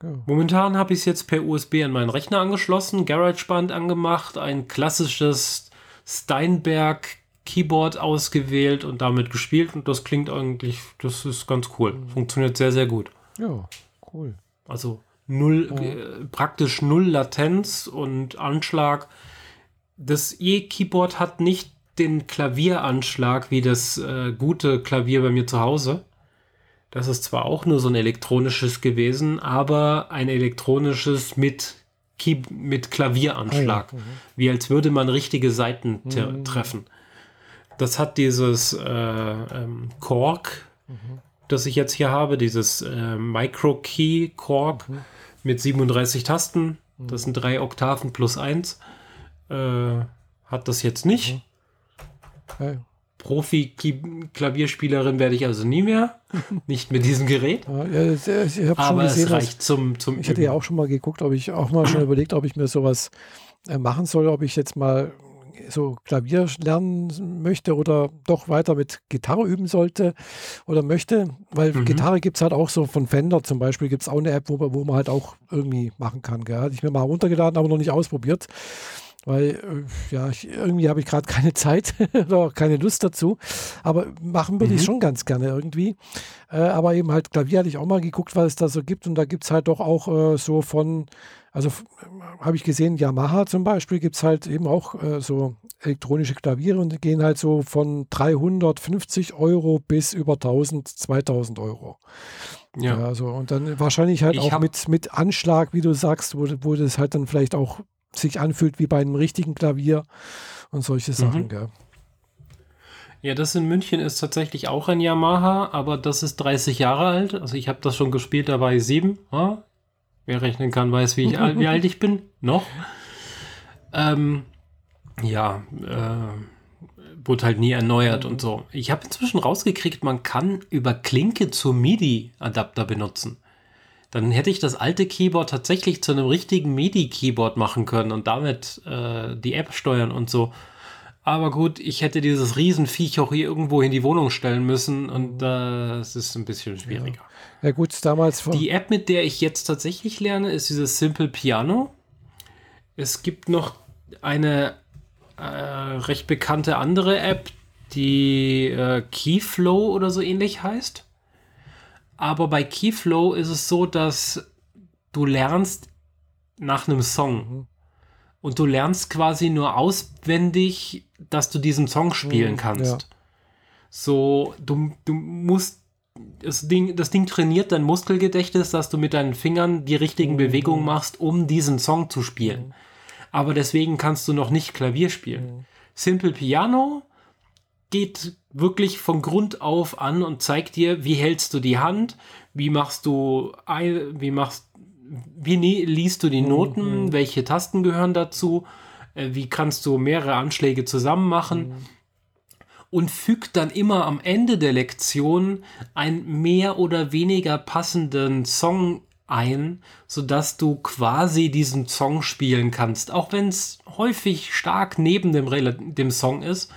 Ja. Momentan habe ich es jetzt per USB an meinen Rechner angeschlossen, GarageBand angemacht, ein klassisches Steinberg Keyboard ausgewählt und damit gespielt und das klingt eigentlich, das ist ganz cool. Funktioniert sehr, sehr gut. Ja, cool. Also null, äh, praktisch null Latenz und Anschlag. Das E-Keyboard hat nicht den Klavieranschlag wie das äh, gute Klavier bei mir zu Hause. Das ist zwar auch nur so ein elektronisches gewesen, aber ein elektronisches mit, Key mit Klavieranschlag. Ah ja, mhm. Wie als würde man richtige Saiten te- treffen. Das hat dieses äh, ähm, Korg, das ich jetzt hier habe, dieses äh, Micro Key Korg mit 37 Tasten. Das sind drei Oktaven plus eins. Äh, hat das jetzt nicht. Ja, Profi-Klavierspielerin werde ich also nie mehr. nicht mit diesem Gerät. ja, ich habe schon Aber gesehen, es dass, reicht zum, zum ich hatte ja auch schon mal geguckt, ob ich auch mal schon überlegt, ob ich mir sowas äh, machen soll, ob ich jetzt mal so Klavier lernen möchte oder doch weiter mit Gitarre üben sollte oder möchte, weil Mhm. Gitarre gibt es halt auch so von Fender zum Beispiel, gibt es auch eine App, wo, man- wo man halt auch irgendwie machen kann. Gell? Hatte ich mir mal runtergeladen, aber noch nicht ausprobiert. Weil, äh, ja, ich, irgendwie habe ich gerade keine Zeit oder auch keine Lust dazu. Aber machen würde ich Mhm. schon ganz gerne irgendwie. Äh, aber eben halt Klavier hatte ich auch mal geguckt, was es da so gibt. Und da gibt es halt doch auch äh, so von, also f- habe ich gesehen, Yamaha zum Beispiel gibt es halt eben auch äh, so elektronische Klaviere und die gehen halt so von 350 Euro bis über 1000, 2000 Euro. Ja. Ja. also und dann wahrscheinlich halt Ich auch mit, mit Anschlag, wie du sagst, wo, wo das halt dann vielleicht auch sich anfühlt wie bei einem richtigen Klavier und solche Sachen, Mhm. gell? Ja, das in München ist tatsächlich auch ein Yamaha, aber das ist 30 Jahre alt. Also ich habe das schon gespielt, da war ich sieben. Ja? Wer rechnen kann, weiß, wie, ich, wie alt ich bin. Noch. Ähm, ja, äh, wurde halt nie erneuert und so. Ich habe inzwischen rausgekriegt, man kann über Klinke zu MIDI-Adapter benutzen. Dann hätte ich das alte Keyboard tatsächlich zu einem richtigen MIDI-Keyboard machen können und damit äh, die App steuern und so. Aber gut, ich hätte dieses Riesenviech auch hier irgendwo in die Wohnung stellen müssen und das ist ein bisschen schwieriger. Ja, ja gut, damals. Die App, mit der ich jetzt tatsächlich lerne, ist dieses Simple Piano. Es gibt noch eine äh, recht bekannte andere App, die äh, Keyflow oder so ähnlich heißt. Aber bei Keyflow ist es so, dass du lernst nach einem Song. Und du lernst quasi nur auswendig, dass du diesen Song spielen mhm, kannst. Ja. So, du, du musst das Ding, das Ding trainiert dein Muskelgedächtnis, dass du mit deinen Fingern die richtigen mhm. Bewegungen machst, um diesen Song zu spielen. Mhm. Aber deswegen kannst du noch nicht Klavier spielen. Mhm. Simple Piano geht wirklich von Grund auf an und zeigt dir, wie hältst du die Hand, wie machst du, wie machst, wie liest du die Noten, mhm. welche Tasten gehören dazu, äh, wie kannst du mehrere Anschläge zusammen machen mhm. und fügt dann immer am Ende der Lektion einen mehr oder weniger passenden Song ein, sodass du quasi diesen Song spielen kannst, auch wenn es häufig stark neben dem, dem Song ist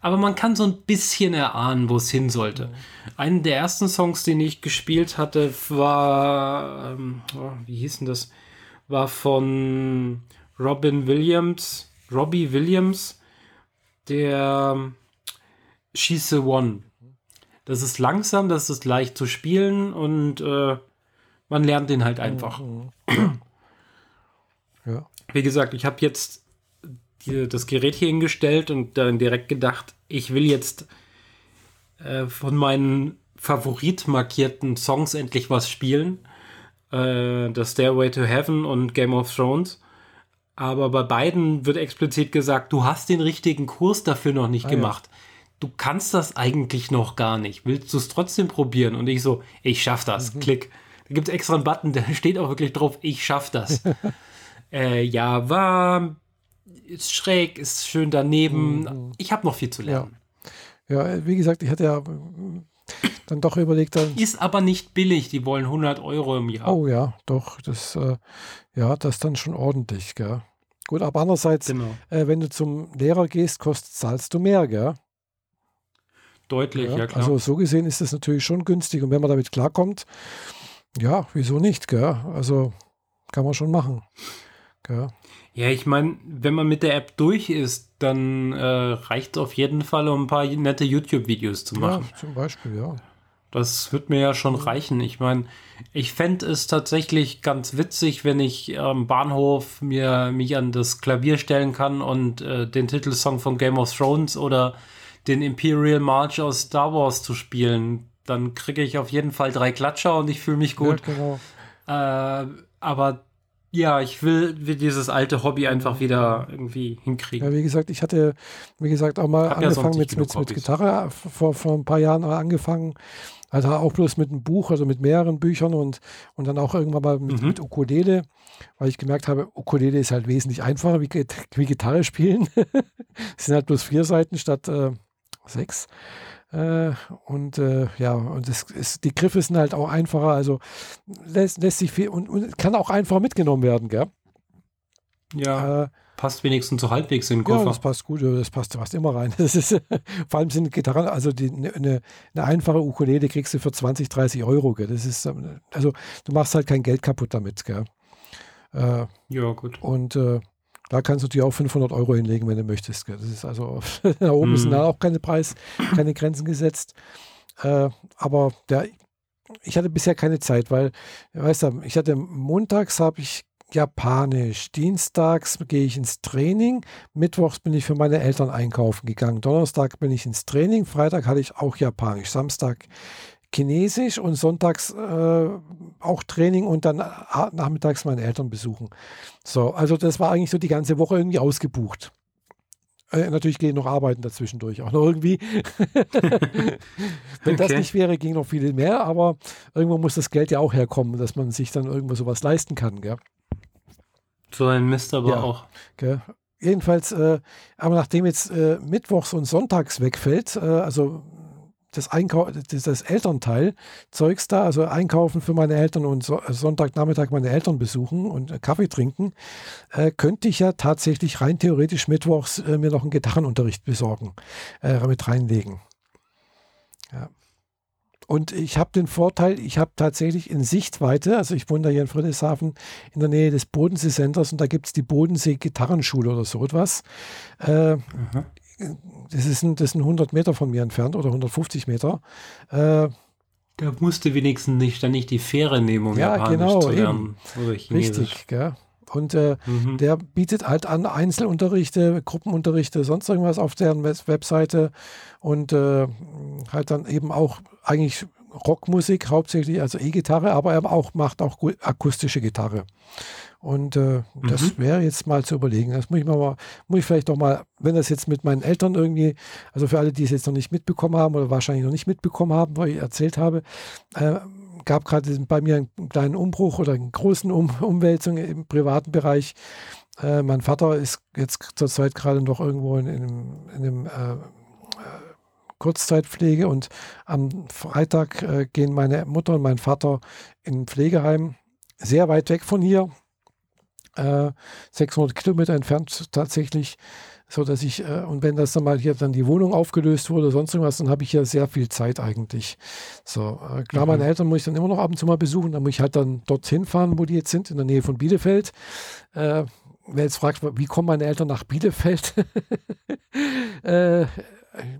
aber man kann so ein bisschen erahnen, wo es hin sollte. Mhm. Einen der ersten Songs, den ich gespielt hatte, war, ähm, oh, wie hieß denn das? War von Robin Williams, Robbie Williams, der ähm, She's the One. Das ist langsam, das ist leicht zu spielen und äh, man lernt den halt einfach. Mhm. Ja. Wie gesagt, ich habe jetzt die, das Gerät hier hingestellt und dann direkt gedacht, ich will jetzt äh, von meinen favorit markierten Songs endlich was spielen. Äh, das Stairway to Heaven und Game of Thrones. Aber bei beiden wird explizit gesagt, du hast den richtigen Kurs dafür noch nicht ah, gemacht. Ja. Du kannst das eigentlich noch gar nicht. Willst du es trotzdem probieren? Und ich so, ich schaff das. Mhm. Klick. Da gibt es extra einen Button, der steht auch wirklich drauf, ich schaff das. äh, ja, war ist schräg, ist schön daneben. Mhm. Ich habe noch viel zu lernen. Ja. ja. wie gesagt, ich hatte ja äh, dann doch überlegt. Dann, ist aber nicht billig, die wollen 100 Euro im Jahr. Oh ja, doch, das, äh, ja, das ist dann schon ordentlich, gell. Gut, aber andererseits, genau. äh, wenn du zum Lehrer gehst, kostet, zahlst du mehr, gell? Deutlich, ja, ja klar. Also so gesehen ist es natürlich schon günstig und wenn man damit klarkommt, ja, wieso nicht, gell? Also kann man schon machen. Gell? Ja, ich meine, wenn man mit der App durch ist, dann äh, reicht es auf jeden Fall, um ein paar nette YouTube-Videos zu machen. Ja, zum Beispiel, ja. Das wird mir ja schon reichen. Ich meine, ich fände es tatsächlich ganz witzig, wenn ich am Bahnhof mir mich an das Klavier stellen kann und äh, den Titelsong von Game of Thrones oder den Imperial March aus Star Wars zu spielen. Dann kriege ich auf jeden Fall drei Klatscher und ich fühle mich gut. Ja, genau. Äh, aber ja, ich will, will dieses alte Hobby einfach wieder irgendwie hinkriegen. Ja, wie gesagt, ich hatte, wie gesagt, auch mal Hab angefangen ja mit, mit, mit Gitarre, vor, vor ein paar Jahren angefangen. Also auch bloß mit einem Buch, also mit mehreren Büchern und, und dann auch irgendwann mal mit, mhm. mit Ukulele, weil ich gemerkt habe, Ukulele ist halt wesentlich einfacher wie, wie Gitarre spielen. es sind halt bloß vier Seiten statt äh, sechs. Äh, und äh, ja, und das ist, die Griffe sind halt auch einfacher, also lässt, lässt sich viel und, und kann auch einfacher mitgenommen werden, gell? Ja. Äh, passt wenigstens so halbwegs in den Koffer. Ja, das passt gut, das passt fast immer rein. Das ist, vor allem sind Gitarren, also die, eine, eine einfache Ukulele kriegst du für 20, 30 Euro. Gell? Das ist, also du machst halt kein Geld kaputt damit. Gell? Äh, ja, gut. Und äh, da kannst du dir auch 500 Euro hinlegen, wenn du möchtest. Das ist also, da oben sind da auch keine Preis, keine Grenzen gesetzt. Äh, aber der, ich hatte bisher keine Zeit, weil, weißt du, ich hatte montags habe ich Japanisch, dienstags gehe ich ins Training, mittwochs bin ich für meine Eltern einkaufen gegangen, Donnerstag bin ich ins Training, Freitag hatte ich auch Japanisch, Samstag Chinesisch und sonntags äh, auch Training und dann nachmittags meine Eltern besuchen. So, also das war eigentlich so die ganze Woche irgendwie ausgebucht. Äh, natürlich gehe ich noch arbeiten dazwischendurch auch noch irgendwie. Wenn okay. das nicht wäre, ging noch viel mehr, aber irgendwo muss das Geld ja auch herkommen, dass man sich dann irgendwo sowas leisten kann, gell? So ein Mist aber ja, auch. Gell? jedenfalls, äh, aber nachdem jetzt äh, Mittwochs und Sonntags wegfällt, äh, also das, Einkau das, das Elternteil Zeugs da, also einkaufen für meine Eltern und so, Sonntagnachmittag meine Eltern besuchen und äh, Kaffee trinken, äh, könnte ich ja tatsächlich rein theoretisch mittwochs äh, mir noch einen Gitarrenunterricht besorgen, äh, mit reinlegen. Ja. Und ich habe den Vorteil, ich habe tatsächlich in Sichtweite, also ich wohne da hier in Friedrichshafen in der Nähe des Bodensee-Centers und da gibt es die Bodensee-Gitarrenschule oder so etwas. Äh, das, ist ein, das sind 100 Meter von mir entfernt oder 150 Meter. Äh, da musste wenigstens nicht, dann nicht die Fähre nehmen, um ja, Japanisch genau, zu lernen. Richtig, gell? Und äh, mhm. der bietet halt an Einzelunterrichte, Gruppenunterrichte, sonst irgendwas auf deren Webseite und äh, halt dann eben auch eigentlich Rockmusik hauptsächlich, also E-Gitarre, aber er auch, macht auch akustische Gitarre. Und äh, mhm. das wäre jetzt mal zu überlegen. Das muss ich mal, muss ich vielleicht doch mal, wenn das jetzt mit meinen Eltern irgendwie, also für alle, die es jetzt noch nicht mitbekommen haben oder wahrscheinlich noch nicht mitbekommen haben, weil ich erzählt habe, äh, gab gerade bei mir einen kleinen Umbruch oder eine großen um Umwälzung im privaten Bereich. Äh, mein Vater ist jetzt zurzeit gerade noch irgendwo in, in einem, in einem äh, Kurzzeitpflege und am Freitag äh, gehen meine Mutter und mein Vater in ein Pflegeheim, sehr weit weg von hier, äh, 600 Kilometer entfernt tatsächlich, so dass ich, äh, und wenn das dann mal hier dann die Wohnung aufgelöst wurde, sonst irgendwas, dann habe ich ja sehr viel Zeit eigentlich. So, äh, klar, mhm. meine Eltern muss ich dann immer noch ab und zu mal besuchen, dann muss ich halt dann dorthin fahren, wo die jetzt sind, in der Nähe von Bielefeld. Äh, wer jetzt fragt, wie kommen meine Eltern nach Bielefeld? äh,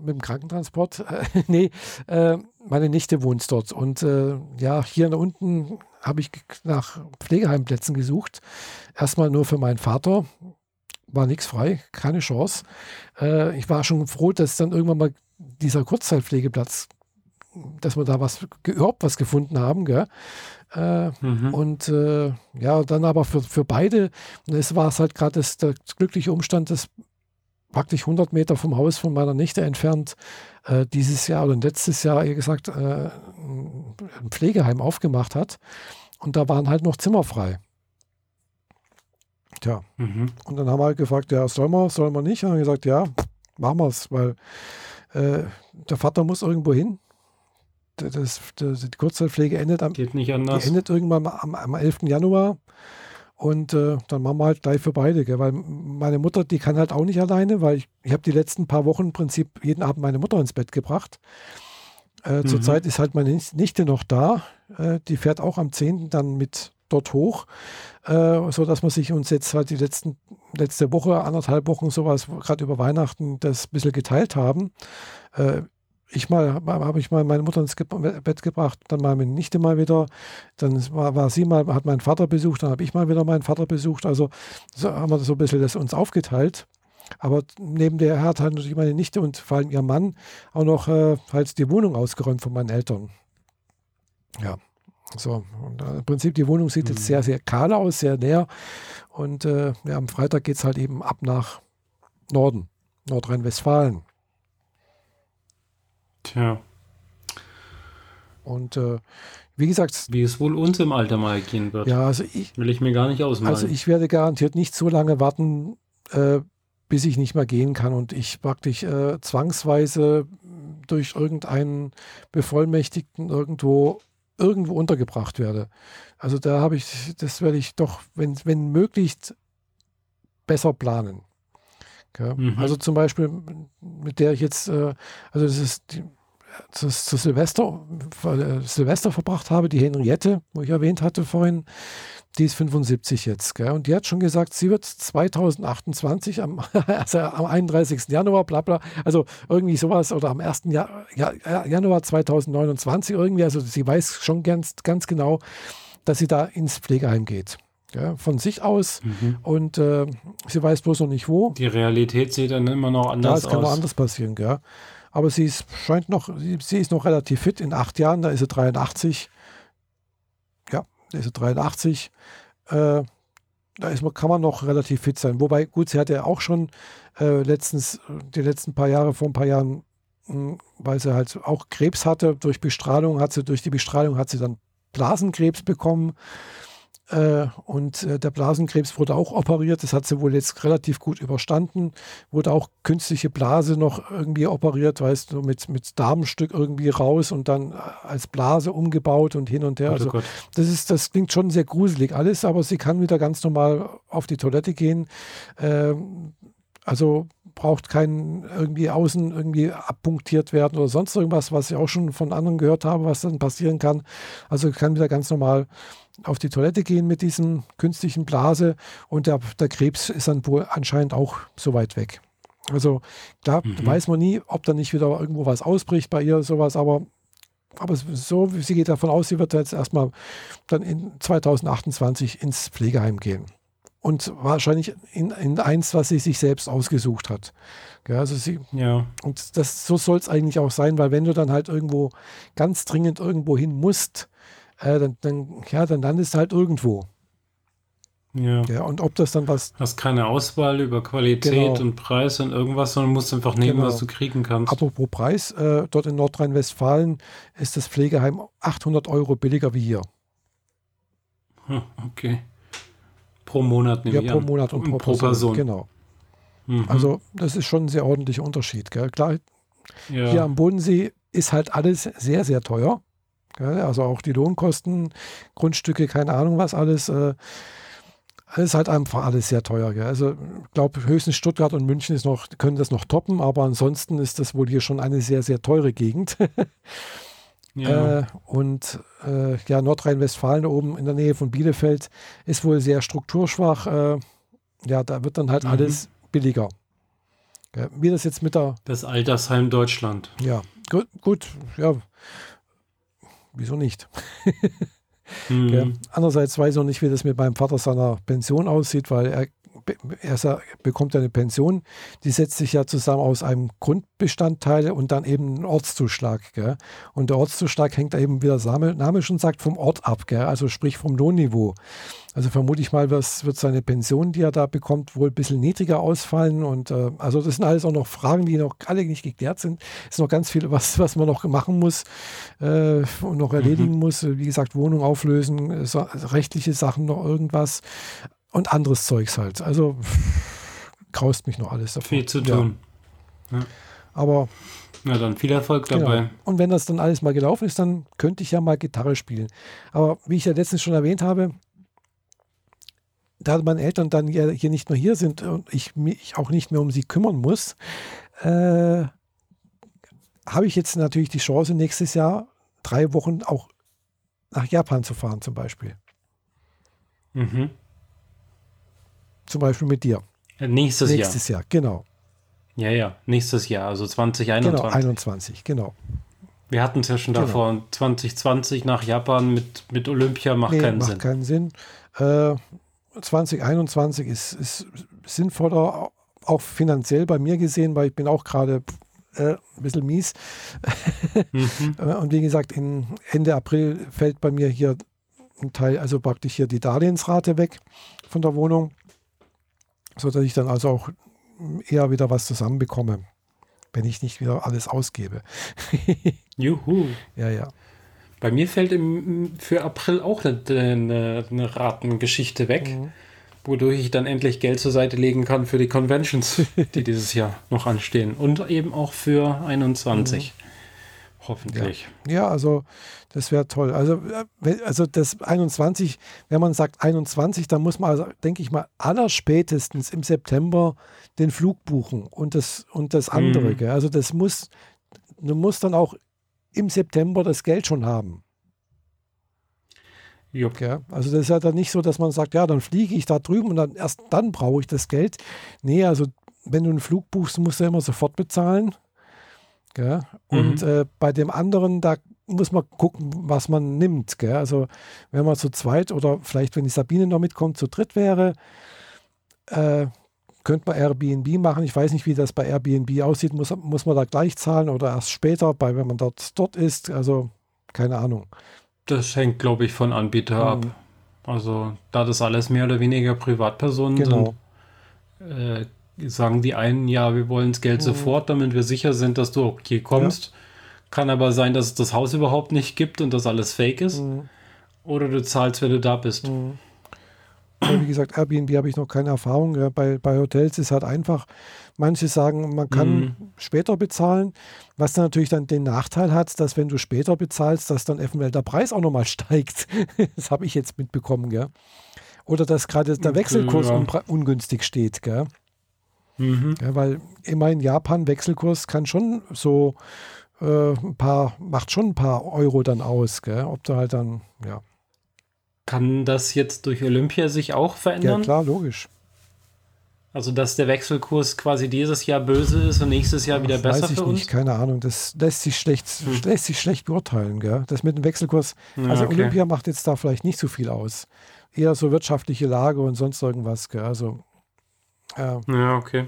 mit dem Krankentransport. Äh, nee, äh, meine Nichte wohnt dort. Und äh, ja, hier unten habe ich nach Pflegeheimplätzen gesucht. Erstmal nur für meinen Vater. War nichts frei, keine Chance. Äh, ich war schon froh, dass dann irgendwann mal dieser Kurzzeitpflegeplatz, dass wir da was überhaupt was gefunden haben. Äh, mhm. Und äh, ja, dann aber für, für beide, es war es halt gerade der glückliche Umstand, dass praktisch 100 Meter vom Haus von meiner Nichte entfernt äh, dieses Jahr oder letztes Jahr, eher gesagt, äh, ein Pflegeheim aufgemacht hat. Und da waren halt noch Zimmer frei. Tja, mhm. und dann haben wir halt gefragt, ja, soll man, soll man nicht? Und haben gesagt, ja, machen wir es, weil äh, der Vater muss irgendwo hin. Das, das, die Kurzzeitpflege endet, am, Geht nicht anders. endet irgendwann am, am 11. Januar. Und äh, dann machen wir halt gleich für beide, gell? weil meine Mutter, die kann halt auch nicht alleine, weil ich, ich habe die letzten paar Wochen im Prinzip jeden Abend meine Mutter ins Bett gebracht. Äh, mhm. Zurzeit ist halt meine Nichte noch da. Äh, die fährt auch am 10. dann mit dort hoch, äh, sodass wir sich uns jetzt halt die letzten, letzte Woche, anderthalb Wochen sowas, gerade über Weihnachten, das ein bisschen geteilt haben. Äh, ich mal, habe ich mal meine Mutter ins Bett gebracht, dann mal meine Nichte mal wieder, dann war, war sie mal, hat meinen Vater besucht, dann habe ich mal wieder meinen Vater besucht. Also so haben wir so ein bisschen das uns aufgeteilt. Aber neben der hat halt natürlich meine Nichte und vor allem ihr Mann auch noch äh, halt die Wohnung ausgeräumt von meinen Eltern. Ja, so. Und, äh, Im Prinzip, die Wohnung sieht mhm. jetzt sehr, sehr kahl aus, sehr leer. Und äh, ja, am Freitag geht es halt eben ab nach Norden, Nordrhein-Westfalen. Tja. Und äh, wie gesagt. Wie es wohl uns im Alter mal gehen wird. Ja, also ich. Will ich mir gar nicht ausmalen. Also ich werde garantiert nicht so lange warten, äh, bis ich nicht mehr gehen kann und ich praktisch äh, zwangsweise durch irgendeinen Bevollmächtigten irgendwo irgendwo untergebracht werde. Also da habe ich, das werde ich doch, wenn, wenn möglichst, besser planen. Mhm. Also zum Beispiel, mit der ich jetzt, äh, also das ist die, zu, zu Silvester, äh, Silvester verbracht habe, die Henriette, wo ich erwähnt hatte vorhin, die ist 75 jetzt. Gell? Und die hat schon gesagt, sie wird 2028, am, also am 31. Januar, bla bla, also irgendwie sowas, oder am 1. Ja, ja, Januar 2029 irgendwie, also sie weiß schon ganz, ganz genau, dass sie da ins Pflegeheim geht ja, von sich aus mhm. und äh, sie weiß bloß noch nicht wo. Die Realität sieht dann immer noch anders aus. Ja, es kann noch anders passieren, gell. Aber sie ist, scheint noch, sie, ist noch relativ fit. In acht Jahren, da ist sie 83. Ja, da ist sie 83. Äh, da ist, kann man noch relativ fit sein. Wobei, gut, sie hatte ja auch schon äh, letztens, die letzten paar Jahre, vor ein paar Jahren, mh, hm, weil sie halt auch Krebs hatte, durch Bestrahlung hat sie, durch die Bestrahlung hat sie dann Blasenkrebs bekommen. Äh, und äh, der Blasenkrebs wurde auch operiert. Das hat sie wohl jetzt relativ gut überstanden. Wurde auch künstliche Blase noch irgendwie operiert, weißt du, mit, mit Darmstück irgendwie raus und dann als Blase umgebaut und hin und her. Also, das, ist, das klingt schon sehr gruselig alles, aber sie kann wieder ganz normal auf die Toilette gehen. Ähm, also braucht kein irgendwie außen irgendwie abpunktiert werden oder sonst irgendwas, was ich auch schon von anderen gehört habe, was dann passieren kann. Also kann wieder ganz normal auf die Toilette gehen mit diesem künstlichen Blase und der, der Krebs ist dann wohl anscheinend auch so weit weg. Also da mhm. weiß man nie, ob da nicht wieder irgendwo was ausbricht bei ihr, sowas, aber, aber so, sie geht davon aus, sie wird jetzt erstmal dann in 2028 ins Pflegeheim gehen. Und wahrscheinlich in, in eins, was sie sich selbst ausgesucht hat. Ja, also sie, ja. Und das, so soll es eigentlich auch sein, weil wenn du dann halt irgendwo ganz dringend irgendwo hin musst, äh, dann, dann, ja, dann landest du halt irgendwo. Ja. ja. Und ob das dann was. Hast keine Auswahl über Qualität genau. und Preis und irgendwas, sondern musst einfach nehmen, genau. was du kriegen kannst. Apropos Preis, äh, dort in Nordrhein-Westfalen ist das Pflegeheim 800 Euro billiger wie hier. Hm, okay. Pro Monat nehme ja, ich pro an. Monat und, und pro, pro Person. Person. Genau. Mhm. Also das ist schon ein sehr ordentlicher Unterschied. Gell? Klar, ja. hier am Bodensee ist halt alles sehr, sehr teuer. Also auch die Lohnkosten, Grundstücke, keine Ahnung was alles. Äh, ist halt einfach alles sehr teuer. Gell? Also ich glaube, höchstens Stuttgart und München ist noch, können das noch toppen, aber ansonsten ist das wohl hier schon eine sehr, sehr teure Gegend. ja. äh, und äh, ja, Nordrhein-Westfalen oben in der Nähe von Bielefeld ist wohl sehr strukturschwach. Äh, ja, da wird dann halt mhm. alles billiger. Wie das jetzt mit der. Das Altersheim Deutschland. Ja, gut, gut ja, wieso nicht? mhm. ja. Andererseits weiß ich noch nicht, wie das mit meinem Vater seiner Pension aussieht, weil er, er bekommt eine Pension, die setzt sich ja zusammen aus einem Grundbestandteil und dann eben einen Ortszuschlag. Gell? Und der Ortszuschlag hängt eben, wie der Name schon sagt, vom Ort ab, gell? also sprich vom Lohnniveau. Also vermute ich mal, was wird seine Pension, die er da bekommt, wohl ein bisschen niedriger ausfallen. Und äh, also das sind alles auch noch Fragen, die noch alle nicht geklärt sind. Es ist noch ganz viel, was, was man noch machen muss äh, und noch erledigen mhm. muss. Wie gesagt, Wohnung auflösen, so, rechtliche Sachen noch irgendwas und anderes Zeugs halt. Also graust mich noch alles davon. Viel zu tun. Ja. Ja. Aber na dann viel Erfolg genau. dabei. Und wenn das dann alles mal gelaufen ist, dann könnte ich ja mal Gitarre spielen. Aber wie ich ja letztens schon erwähnt habe, da meine Eltern dann ja hier nicht mehr hier sind und ich mich auch nicht mehr um sie kümmern muss, äh, habe ich jetzt natürlich die Chance, nächstes Jahr drei Wochen auch nach Japan zu fahren, zum Beispiel. Mhm. Zum Beispiel mit dir. Nächstes, nächstes Jahr. Jahr. genau. Ja, ja, nächstes Jahr, also 2021. Genau, 21, genau. Wir hatten es ja schon genau. davor, 2020 nach Japan mit, mit Olympia macht nee, keinen macht Sinn. Macht keinen Sinn. Äh, 2021 ist, ist sinnvoller, auch finanziell bei mir gesehen, weil ich bin auch gerade äh, ein bisschen mies. mhm. Äh, und wie gesagt, in Ende April fällt bei mir hier ein Teil, also praktisch hier die Darlehensrate weg von der Wohnung, sodass ich dann also auch eher wieder was zusammenbekomme, wenn ich nicht wieder alles ausgebe. Juhu. Ja, ja. Bei mir fällt im, für April auch eine, eine, eine Ratengeschichte weg, mhm. wodurch ich dann endlich Geld zur Seite legen kann für die Conventions, die dieses Jahr noch anstehen. Und eben auch für 21. Mhm. Hoffentlich. Ja, ja also das wäre toll. Also, äh, also das 21, wenn man sagt 21, dann muss man, also, denke ich mal, allerspätestens im September den Flug buchen und das, und das andere. Mhm. Also das muss, du musst dann auch im September das Geld schon haben. Jupp. Ja, also das ist ja dann nicht so, dass man sagt, ja, dann fliege ich da drüben und dann erst dann brauche ich das Geld. Nee, also wenn du einen Flug buchst, musst du immer sofort bezahlen. Gell? Und mhm. äh, bei dem anderen, da muss man gucken, was man nimmt. Gell? Also wenn man zu zweit oder vielleicht, wenn die Sabine noch mitkommt, zu dritt wäre, äh, könnte man Airbnb machen. Ich weiß nicht, wie das bei Airbnb aussieht. Muss, muss man da gleich zahlen oder erst später, bei, wenn man dort, dort ist? Also, keine Ahnung. Das hängt, glaube ich, von Anbieter mhm. ab. Also, da das alles mehr oder weniger Privatpersonen genau. sind, äh, sagen die einen, ja, wir wollen das Geld mhm. sofort, damit wir sicher sind, dass du auch hier kommst. Ja. Kann aber sein, dass es das Haus überhaupt nicht gibt und das alles fake ist. Mhm. Oder du zahlst, wenn du da bist. Mhm. wie gesagt, Airbnb habe ich noch keine Erfahrung. Ja, bei, bei Hotels ist halt einfach, manche sagen, man kann Mhm. später bezahlen, was dann natürlich dann den Nachteil hat, dass wenn du später bezahlst, dass dann eventuell der Preis auch nochmal steigt. das habe ich jetzt mitbekommen, gell? Oder dass gerade der Okay, Wechselkurs ja. unpra- ungünstig steht, gell? Mhm. Ja, weil immer in Japan Wechselkurs kann schon so äh, ein paar, macht schon ein paar Euro dann aus, gell? Ob du halt dann, ja. Kann das jetzt durch Olympia sich auch Ja, verändern? klar, logisch. Also, dass der Wechselkurs quasi dieses Jahr böse ist und nächstes Jahr wieder besser Weiß ich für nicht, uns? keine Ahnung. Das lässt sich schlecht, Hm. lässt sich schlecht beurteilen, gell? Das mit dem Wechselkurs. Ja, also okay. Olympia macht jetzt da vielleicht nicht so viel aus. Eher so wirtschaftliche Lage und sonst irgendwas, gell? Also, äh, Ja, okay.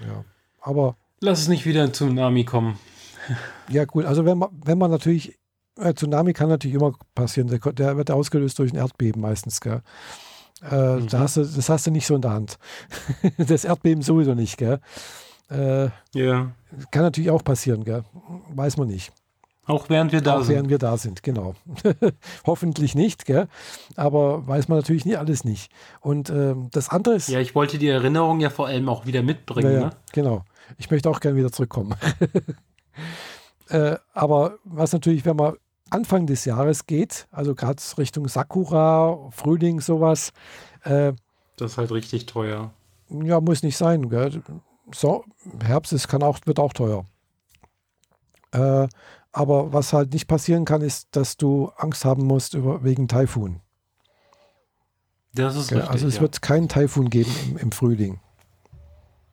ja. Aber Lass es nicht wieder ein Tsunami kommen. ja, gut. Also wenn man, wenn man natürlich, äh, Tsunami kann natürlich immer passieren. Der, der wird ausgelöst durch ein Erdbeben meistens, gell? Äh, Mhm. da hast du, das hast du nicht so in der Hand. das Erdbeben sowieso nicht, gell? Äh, Ja. kann natürlich auch passieren, gell? Weiß man nicht. Auch während wir da auch sind. während wir da sind, genau. Hoffentlich nicht, gell? aber weiß man natürlich nie alles nicht. Und ähm, das andere ist, Ja, ich wollte die Erinnerung ja vor allem auch wieder mitbringen. ja, ja, Ne? genau. Ich möchte auch gerne wieder zurückkommen. äh, aber was natürlich, wenn man Anfang des Jahres geht, also gerade Richtung Sakura, Frühling, sowas, äh, Das ist halt richtig teuer. ja, muss nicht sein. Gell? So, Herbst ist, kann auch, wird auch teuer. Äh, aber was halt nicht passieren kann, ist, dass du Angst haben musst über, wegen Taifun. Das ist Gell? richtig. also es ja. wird keinen Taifun geben im, im Frühling.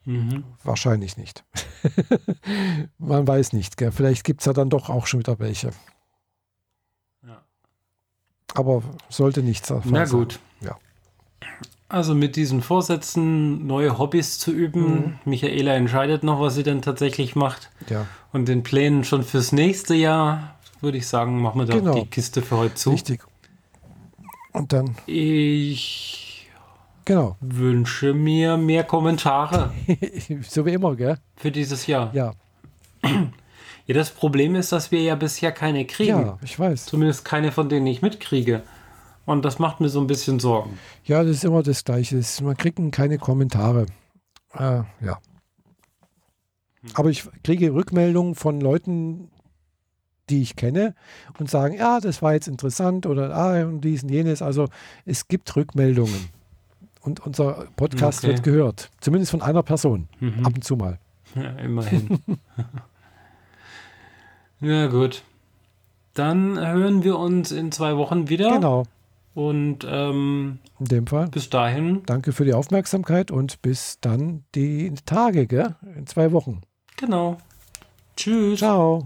Mhm. Wahrscheinlich nicht. Man weiß nicht. Gell? Vielleicht gibt es ja dann doch auch schon wieder welche. Ja. Aber sollte nichts davon Na sein. gut. Ja. Also mit diesen Vorsätzen, neue Hobbys zu üben. Mhm. Michaela entscheidet noch, was sie denn tatsächlich macht. Ja, Und den Plänen schon fürs nächste Jahr, würde ich sagen, machen wir doch Genau. die Kiste für heute zu. richtig. Und dann, Ich genau, wünsche mir mehr Kommentare so wie immer, gell? für dieses Jahr. Ja, Ja, das Problem ist, dass wir ja bisher keine kriegen. ja, ich weiß. Zumindest keine, von denen ich mitkriege. Und das macht mir so ein bisschen Sorgen. Ja, das ist immer das Gleiche. Man kriegt keine Kommentare. Äh, ja. Aber ich kriege Rückmeldungen von Leuten, die ich kenne und sagen, ja, das war jetzt interessant oder ah, und dies und jenes. Also es gibt Rückmeldungen. Und unser Podcast Okay. wird gehört. Zumindest von einer Person. Mhm. Ab und zu mal. Ja, immerhin. ja, gut. Dann hören wir uns in zwei Wochen wieder. Genau. Und ähm, In dem Fall. bis dahin, Danke für die Aufmerksamkeit und bis dann die Tage, gell? In zwei Wochen. genau. Tschüss. Ciao.